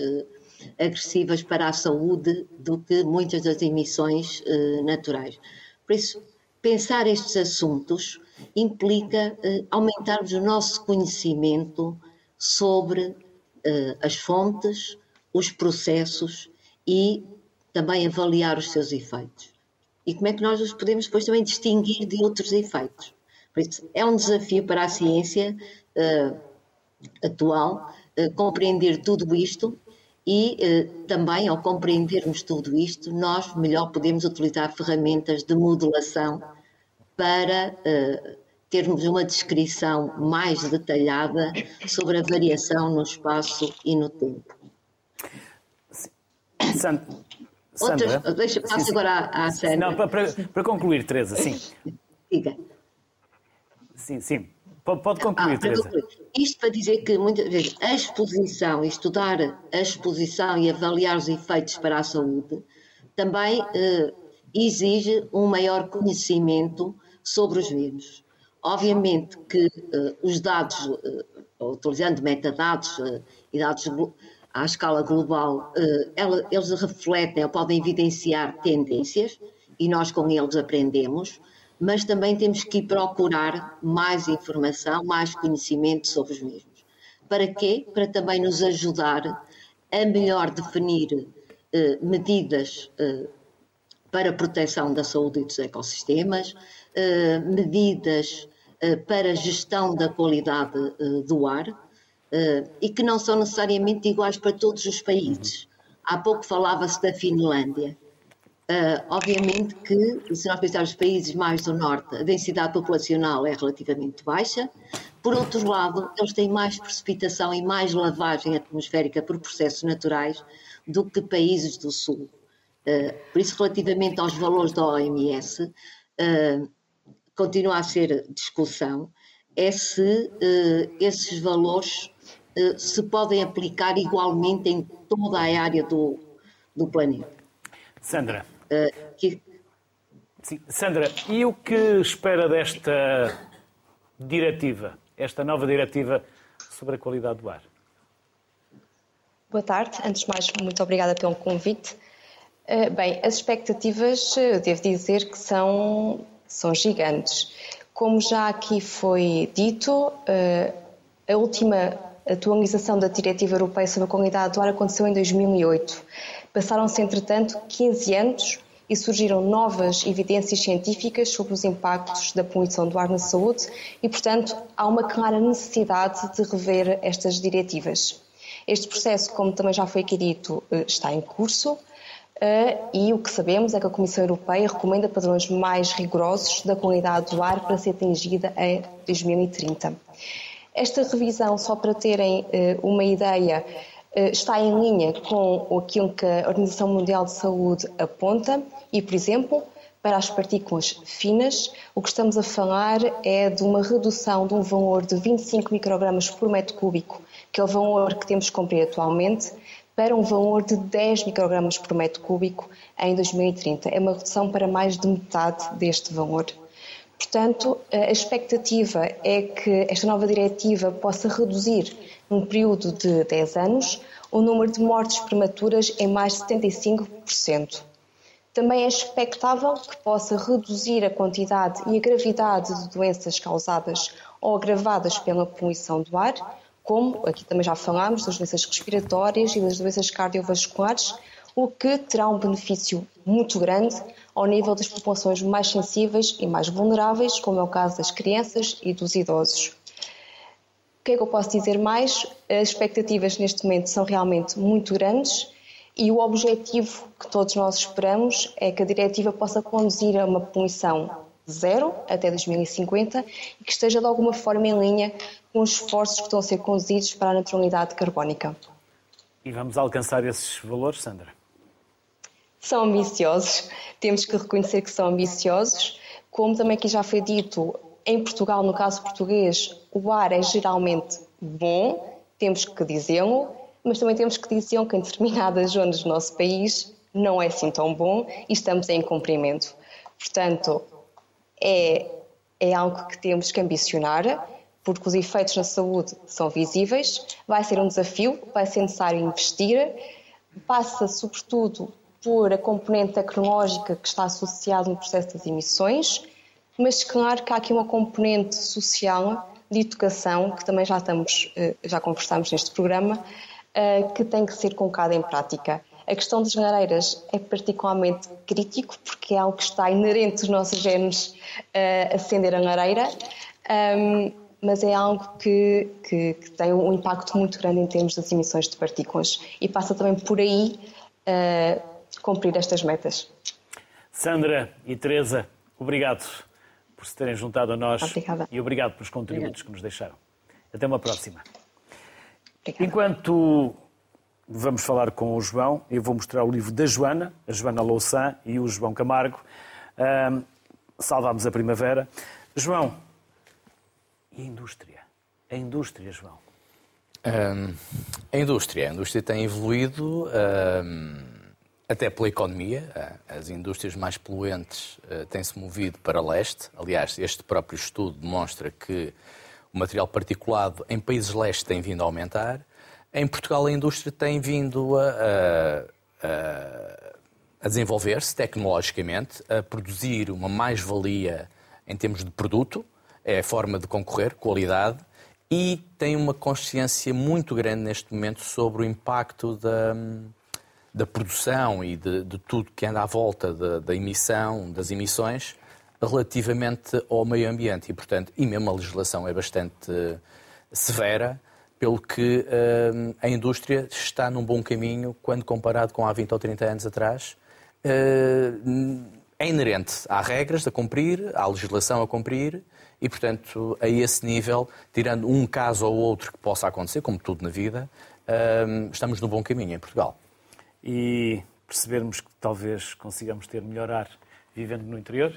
[SPEAKER 5] agressivas para a saúde do que muitas das emissões naturais. Por isso, pensar estes assuntos implica uh, aumentarmos o nosso conhecimento sobre uh, as fontes, os processos e também avaliar os seus efeitos. E como é que nós os podemos depois também distinguir de outros efeitos? Por isso, é um desafio para a ciência uh, atual compreender tudo isto e também, ao compreendermos tudo isto, nós melhor podemos utilizar ferramentas de modulação para uh, termos uma descrição mais detalhada sobre a variação no espaço e no tempo.
[SPEAKER 1] Sandra,
[SPEAKER 5] Outras, deixa, passo sim, agora à, à Sandra.
[SPEAKER 1] Não, para, para concluir, Teresa, sim.
[SPEAKER 5] Diga.
[SPEAKER 1] Sim, sim. Pode, pode concluir, ah, Teresa.
[SPEAKER 5] Isto para dizer que muitas vezes a exposição, estudar a exposição e avaliar os efeitos para a saúde, também eh, exige um maior conhecimento sobre os vírus. Obviamente que uh, os dados, uh, utilizando metadados uh, e dados à escala global, ela, eles refletem ou podem evidenciar tendências e nós com eles aprendemos, mas também temos que procurar mais informação, mais conhecimento sobre os mesmos. Para quê? Para também nos ajudar a melhor definir medidas para proteção da saúde e dos ecossistemas, eh, medidas eh, para a gestão da qualidade eh, do ar e que não são necessariamente iguais para todos os países. Há pouco falava-se da Finlândia. Obviamente que, se nós pensarmos países mais do norte, a densidade populacional é relativamente baixa. Por outro lado, eles têm mais precipitação e mais lavagem atmosférica por processos naturais do que países do sul. Por isso, relativamente aos valores da OMS, continua a ser discussão é se uh, esses valores uh, se podem aplicar igualmente em toda a área do, do planeta.
[SPEAKER 1] Sandra. Uh, que... Sim. Sandra, e o que espera desta diretiva, esta nova diretiva sobre a qualidade do ar?
[SPEAKER 6] Boa tarde. Antes de mais, muito obrigada pelo convite. Bem, as expectativas, eu devo dizer que são são gigantes. Como já aqui foi dito, eh, a última atualização da Diretiva Europeia sobre a Qualidade do Ar aconteceu em 2008. Passaram-se, entretanto, 15 anos e surgiram novas evidências científicas sobre os impactos da poluição do ar na saúde e, portanto, há uma clara necessidade de rever estas diretivas. Este processo, como também já foi aqui dito, eh, está em curso. Uh, e o que sabemos é que a Comissão Europeia recomenda padrões mais rigorosos da qualidade do ar para ser atingida em 2030. Esta revisão, só para terem uh, uma ideia, uh, está em linha com aquilo que a Organização Mundial de Saúde aponta e, por exemplo, para as partículas finas, o que estamos a falar é de uma redução de um valor de 25 microgramas por metro cúbico, que é o valor que temos que cumprir atualmente, para um valor de 10 microgramas por metro cúbico em 2030. É uma redução para mais de metade deste valor. Portanto, a expectativa é que esta nova diretiva possa reduzir, num período de 10 anos, o número de mortes prematuras em mais de 75%. Também é expectável que possa reduzir a quantidade e a gravidade de doenças causadas ou agravadas pela poluição do ar, como aqui também já falámos das doenças respiratórias e das doenças cardiovasculares, o que terá um benefício muito grande ao nível das populações mais sensíveis e mais vulneráveis, como é o caso das crianças e dos idosos. O que é que eu posso dizer mais? As expectativas neste momento são realmente muito grandes e o objetivo que todos nós esperamos é que a diretiva possa conduzir a uma poluição zero até 2050 e que esteja de alguma forma em linha com os esforços que estão a ser conduzidos para a neutralidade carbónica.
[SPEAKER 1] E vamos alcançar esses valores, Sandra?
[SPEAKER 6] São ambiciosos, temos que reconhecer que são ambiciosos. Como também aqui já foi dito, em Portugal, no caso português, o ar é geralmente bom, temos que dizê-lo, mas também temos que dizer que em determinadas zonas do nosso país não é assim tão bom e estamos em cumprimento. Portanto, é, é algo que temos que ambicionar, porque os efeitos na saúde são visíveis, vai ser um desafio, vai ser necessário investir, passa sobretudo por a componente tecnológica que está associada no processo das emissões, mas claro que há aqui uma componente social de educação, que também já estamos, eh, já conversamos neste programa, eh, que tem que ser colocada em prática. A questão das lareiras é particularmente crítico, porque é algo que está inerente aos nossos genes uh, acender a lareira, um, mas é algo que, que, que, tem um impacto muito grande em termos das emissões de partículas e passa também por aí uh, cumprir estas metas.
[SPEAKER 1] Sandra e Teresa, obrigado por se terem juntado a nós
[SPEAKER 6] Obrigada.
[SPEAKER 1] e obrigado pelos contributos Obrigada. que nos deixaram. Até uma próxima. Obrigada. Enquanto vamos falar com o João, eu vou mostrar o livro da Joana, a Joana Louçã e o João Camargo. Um, salvámos a primavera. João, e a indústria? A indústria, João?
[SPEAKER 3] Um, a indústria. A indústria tem evoluído um, até pela economia. As indústrias mais poluentes uh, têm-se movido para leste. Aliás, este próprio estudo demonstra que o material particulado em países leste tem vindo a aumentar. Em Portugal, a indústria tem vindo a, a, a desenvolver-se tecnologicamente, a produzir uma mais-valia em termos de produto, é a forma de concorrer, qualidade, e tem uma consciência muito grande neste momento sobre o impacto da, da produção e de, de tudo que anda à volta da, da emissão, das emissões, relativamente ao meio ambiente. E, portanto, e mesmo a legislação é bastante eh, severa, pelo que uh, a indústria está num bom caminho quando comparado com há 20 ou 30 anos atrás. Uh, é inerente. Há regras a cumprir, há legislação a cumprir e, portanto, a esse nível, tirando um caso ou outro que possa acontecer, como tudo na vida, uh, estamos no bom caminho em Portugal.
[SPEAKER 1] E percebermos que talvez consigamos ter melhor ar vivendo no interior?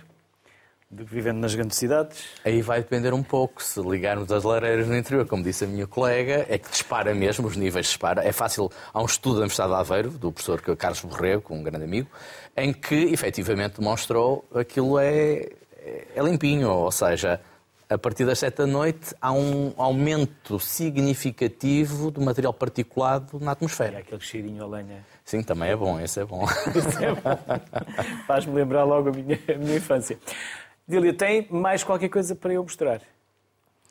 [SPEAKER 1] Vivendo nas grandes cidades?
[SPEAKER 3] Aí vai depender um pouco. Se ligarmos as lareiras no interior, como disse a minha colega, é que dispara mesmo, os níveis dispara. É fácil. Há um estudo da Universidade de Aveiro, do professor Carlos Borrego, um grande amigo, em que efetivamente demonstrou aquilo é, é limpinho, ou seja, a partir das sete da noite há um aumento significativo do material particulado na atmosfera.
[SPEAKER 1] E aquele cheirinho a lenha.
[SPEAKER 3] Sim, também é bom, esse é bom.
[SPEAKER 1] Esse é bom. Faz-me lembrar logo a minha, a minha infância. Dília, tem mais qualquer coisa para eu mostrar?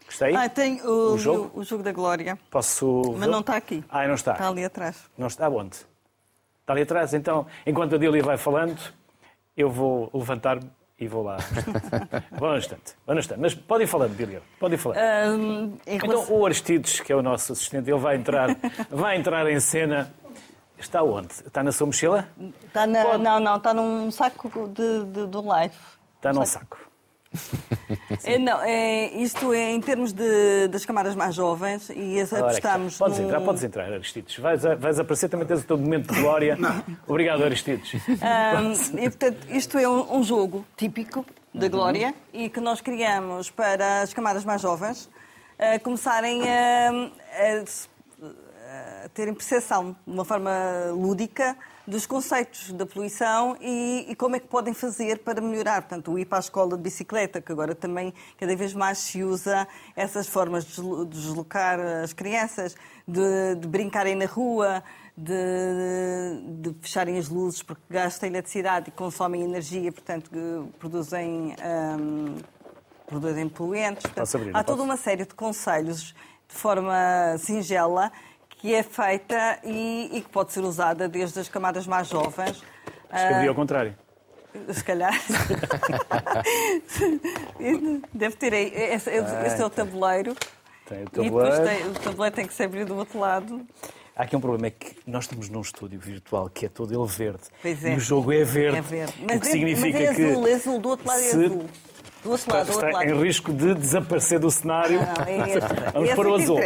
[SPEAKER 1] Gostei?
[SPEAKER 2] Ah, tem o, o, jogo? o jogo da Glória.
[SPEAKER 1] Posso.
[SPEAKER 2] Mas não está aqui.
[SPEAKER 1] Ah, não está.
[SPEAKER 2] Está ali atrás.
[SPEAKER 1] Não está onde? Está ali atrás. Então, enquanto a Dília vai falando, eu vou levantar-me e vou lá. vou no instante. Vou no instante. Mas podem falar, Dília. Podem falar. Um, então, o Aristides, que é o nosso assistente, ele vai entrar, vai entrar em cena. Está onde? Está na sua mochila?
[SPEAKER 2] Está na... Não, não, está num saco de, de, do live.
[SPEAKER 1] Está num saco.
[SPEAKER 2] É, não, é, isto é em termos de, das camadas mais jovens e apostamos.
[SPEAKER 1] Podes entrar, podes entrar, Aristides. Vais, vais aparecer, também tens o teu momento de glória. Obrigado, Aristides.
[SPEAKER 2] Um, e, portanto, isto é um, um jogo típico da glória uhum. e que nós criamos para as camadas mais jovens uh, começarem a, a, a terem percepção de uma forma lúdica dos conceitos da poluição e, e, como é que podem fazer para melhorar. Portanto, o ir para a escola de bicicleta, que agora também cada vez mais se usa essas formas de deslocar as crianças, de, de brincarem na rua, de, de fecharem as luzes porque gastam eletricidade e consomem energia, portanto, produzem, um, produzem poluentes. Portanto, abrir, há toda uma série de conselhos de forma singela que é feita e, e, que pode ser usada desde as camadas mais jovens.
[SPEAKER 1] Escrevi ao contrário.
[SPEAKER 2] Se calhar. Deve ter aí. Esse, esse é o tabuleiro.
[SPEAKER 1] Tem o tabuleiro. E depois
[SPEAKER 2] tem, o tabuleiro tem que se abrir do outro lado.
[SPEAKER 1] Há aqui um problema, é que nós estamos num estúdio virtual que é todo ele verde.
[SPEAKER 2] Pois é.
[SPEAKER 1] E o jogo é verde.
[SPEAKER 2] É verde.
[SPEAKER 1] Mas, o que é, significa mas
[SPEAKER 2] é azul,
[SPEAKER 1] que
[SPEAKER 2] é azul, do outro lado é azul. Do outro lado, do outro
[SPEAKER 1] lado. em risco de desaparecer do cenário.
[SPEAKER 2] Não, não, é este.
[SPEAKER 1] Vamos
[SPEAKER 2] esse
[SPEAKER 1] para o azul.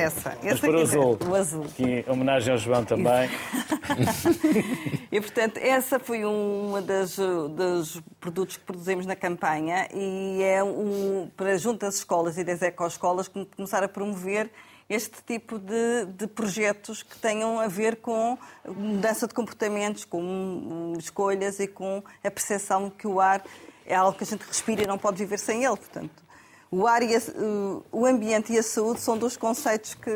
[SPEAKER 1] Vamos para o azul.
[SPEAKER 2] O azul.
[SPEAKER 1] em homenagem ao João também.
[SPEAKER 2] e, portanto, essa foi uma das dos produtos que produzimos na campanha e é um, para junto das escolas e das ecoescolas começar a promover este tipo de, de, projetos que tenham a ver com mudança de comportamentos, com escolhas e com a percepção que o ar é algo que a gente respira e não pode viver sem ele. Portanto, o ar e a, o ambiente e a saúde são dois conceitos que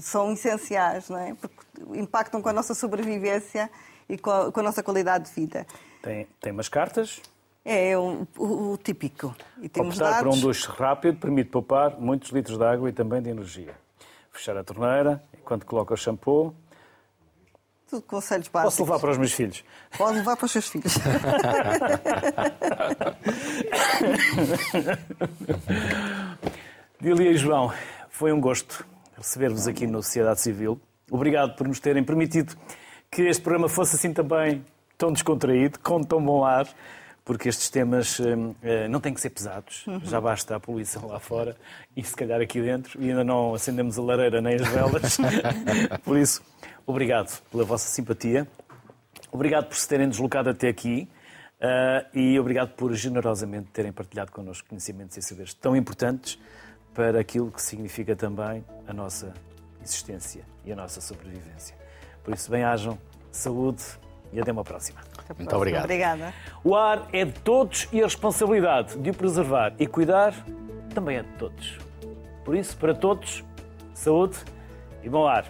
[SPEAKER 2] são essenciais, não é? Porque impactam com a nossa sobrevivência e com a, com a nossa qualidade de vida.
[SPEAKER 1] Tem, tem umas cartas?
[SPEAKER 2] É, é o, o, o típico.
[SPEAKER 1] E temos Optar dados... por um duche rápido permite poupar muitos litros de água e também de energia. Fechar a torneira enquanto coloca o shampoo
[SPEAKER 2] tudo conselhos básicos.
[SPEAKER 1] Posso levar para os meus filhos?
[SPEAKER 2] Pode levar para os seus filhos.
[SPEAKER 1] Dília e João, foi um gosto receber-vos aqui no Sociedade Civil. Obrigado por nos terem permitido que este programa fosse assim também tão descontraído, com tão bom ar porque estes temas uh, não têm que ser pesados. Uhum. Já basta a poluição lá fora e se calhar aqui dentro e ainda não acendemos a lareira nem as velas. por isso, obrigado pela vossa simpatia, obrigado por se terem deslocado até aqui uh, e obrigado por generosamente terem partilhado connosco conhecimentos e saberes tão importantes para aquilo que significa também a nossa existência e a nossa sobrevivência. Por isso, bem-ajam, saúde e até uma próxima.
[SPEAKER 3] Muito obrigado.
[SPEAKER 2] Obrigada.
[SPEAKER 1] O ar é de todos e a responsabilidade de o preservar e cuidar também é de todos. Por isso, para todos, saúde e bom ar.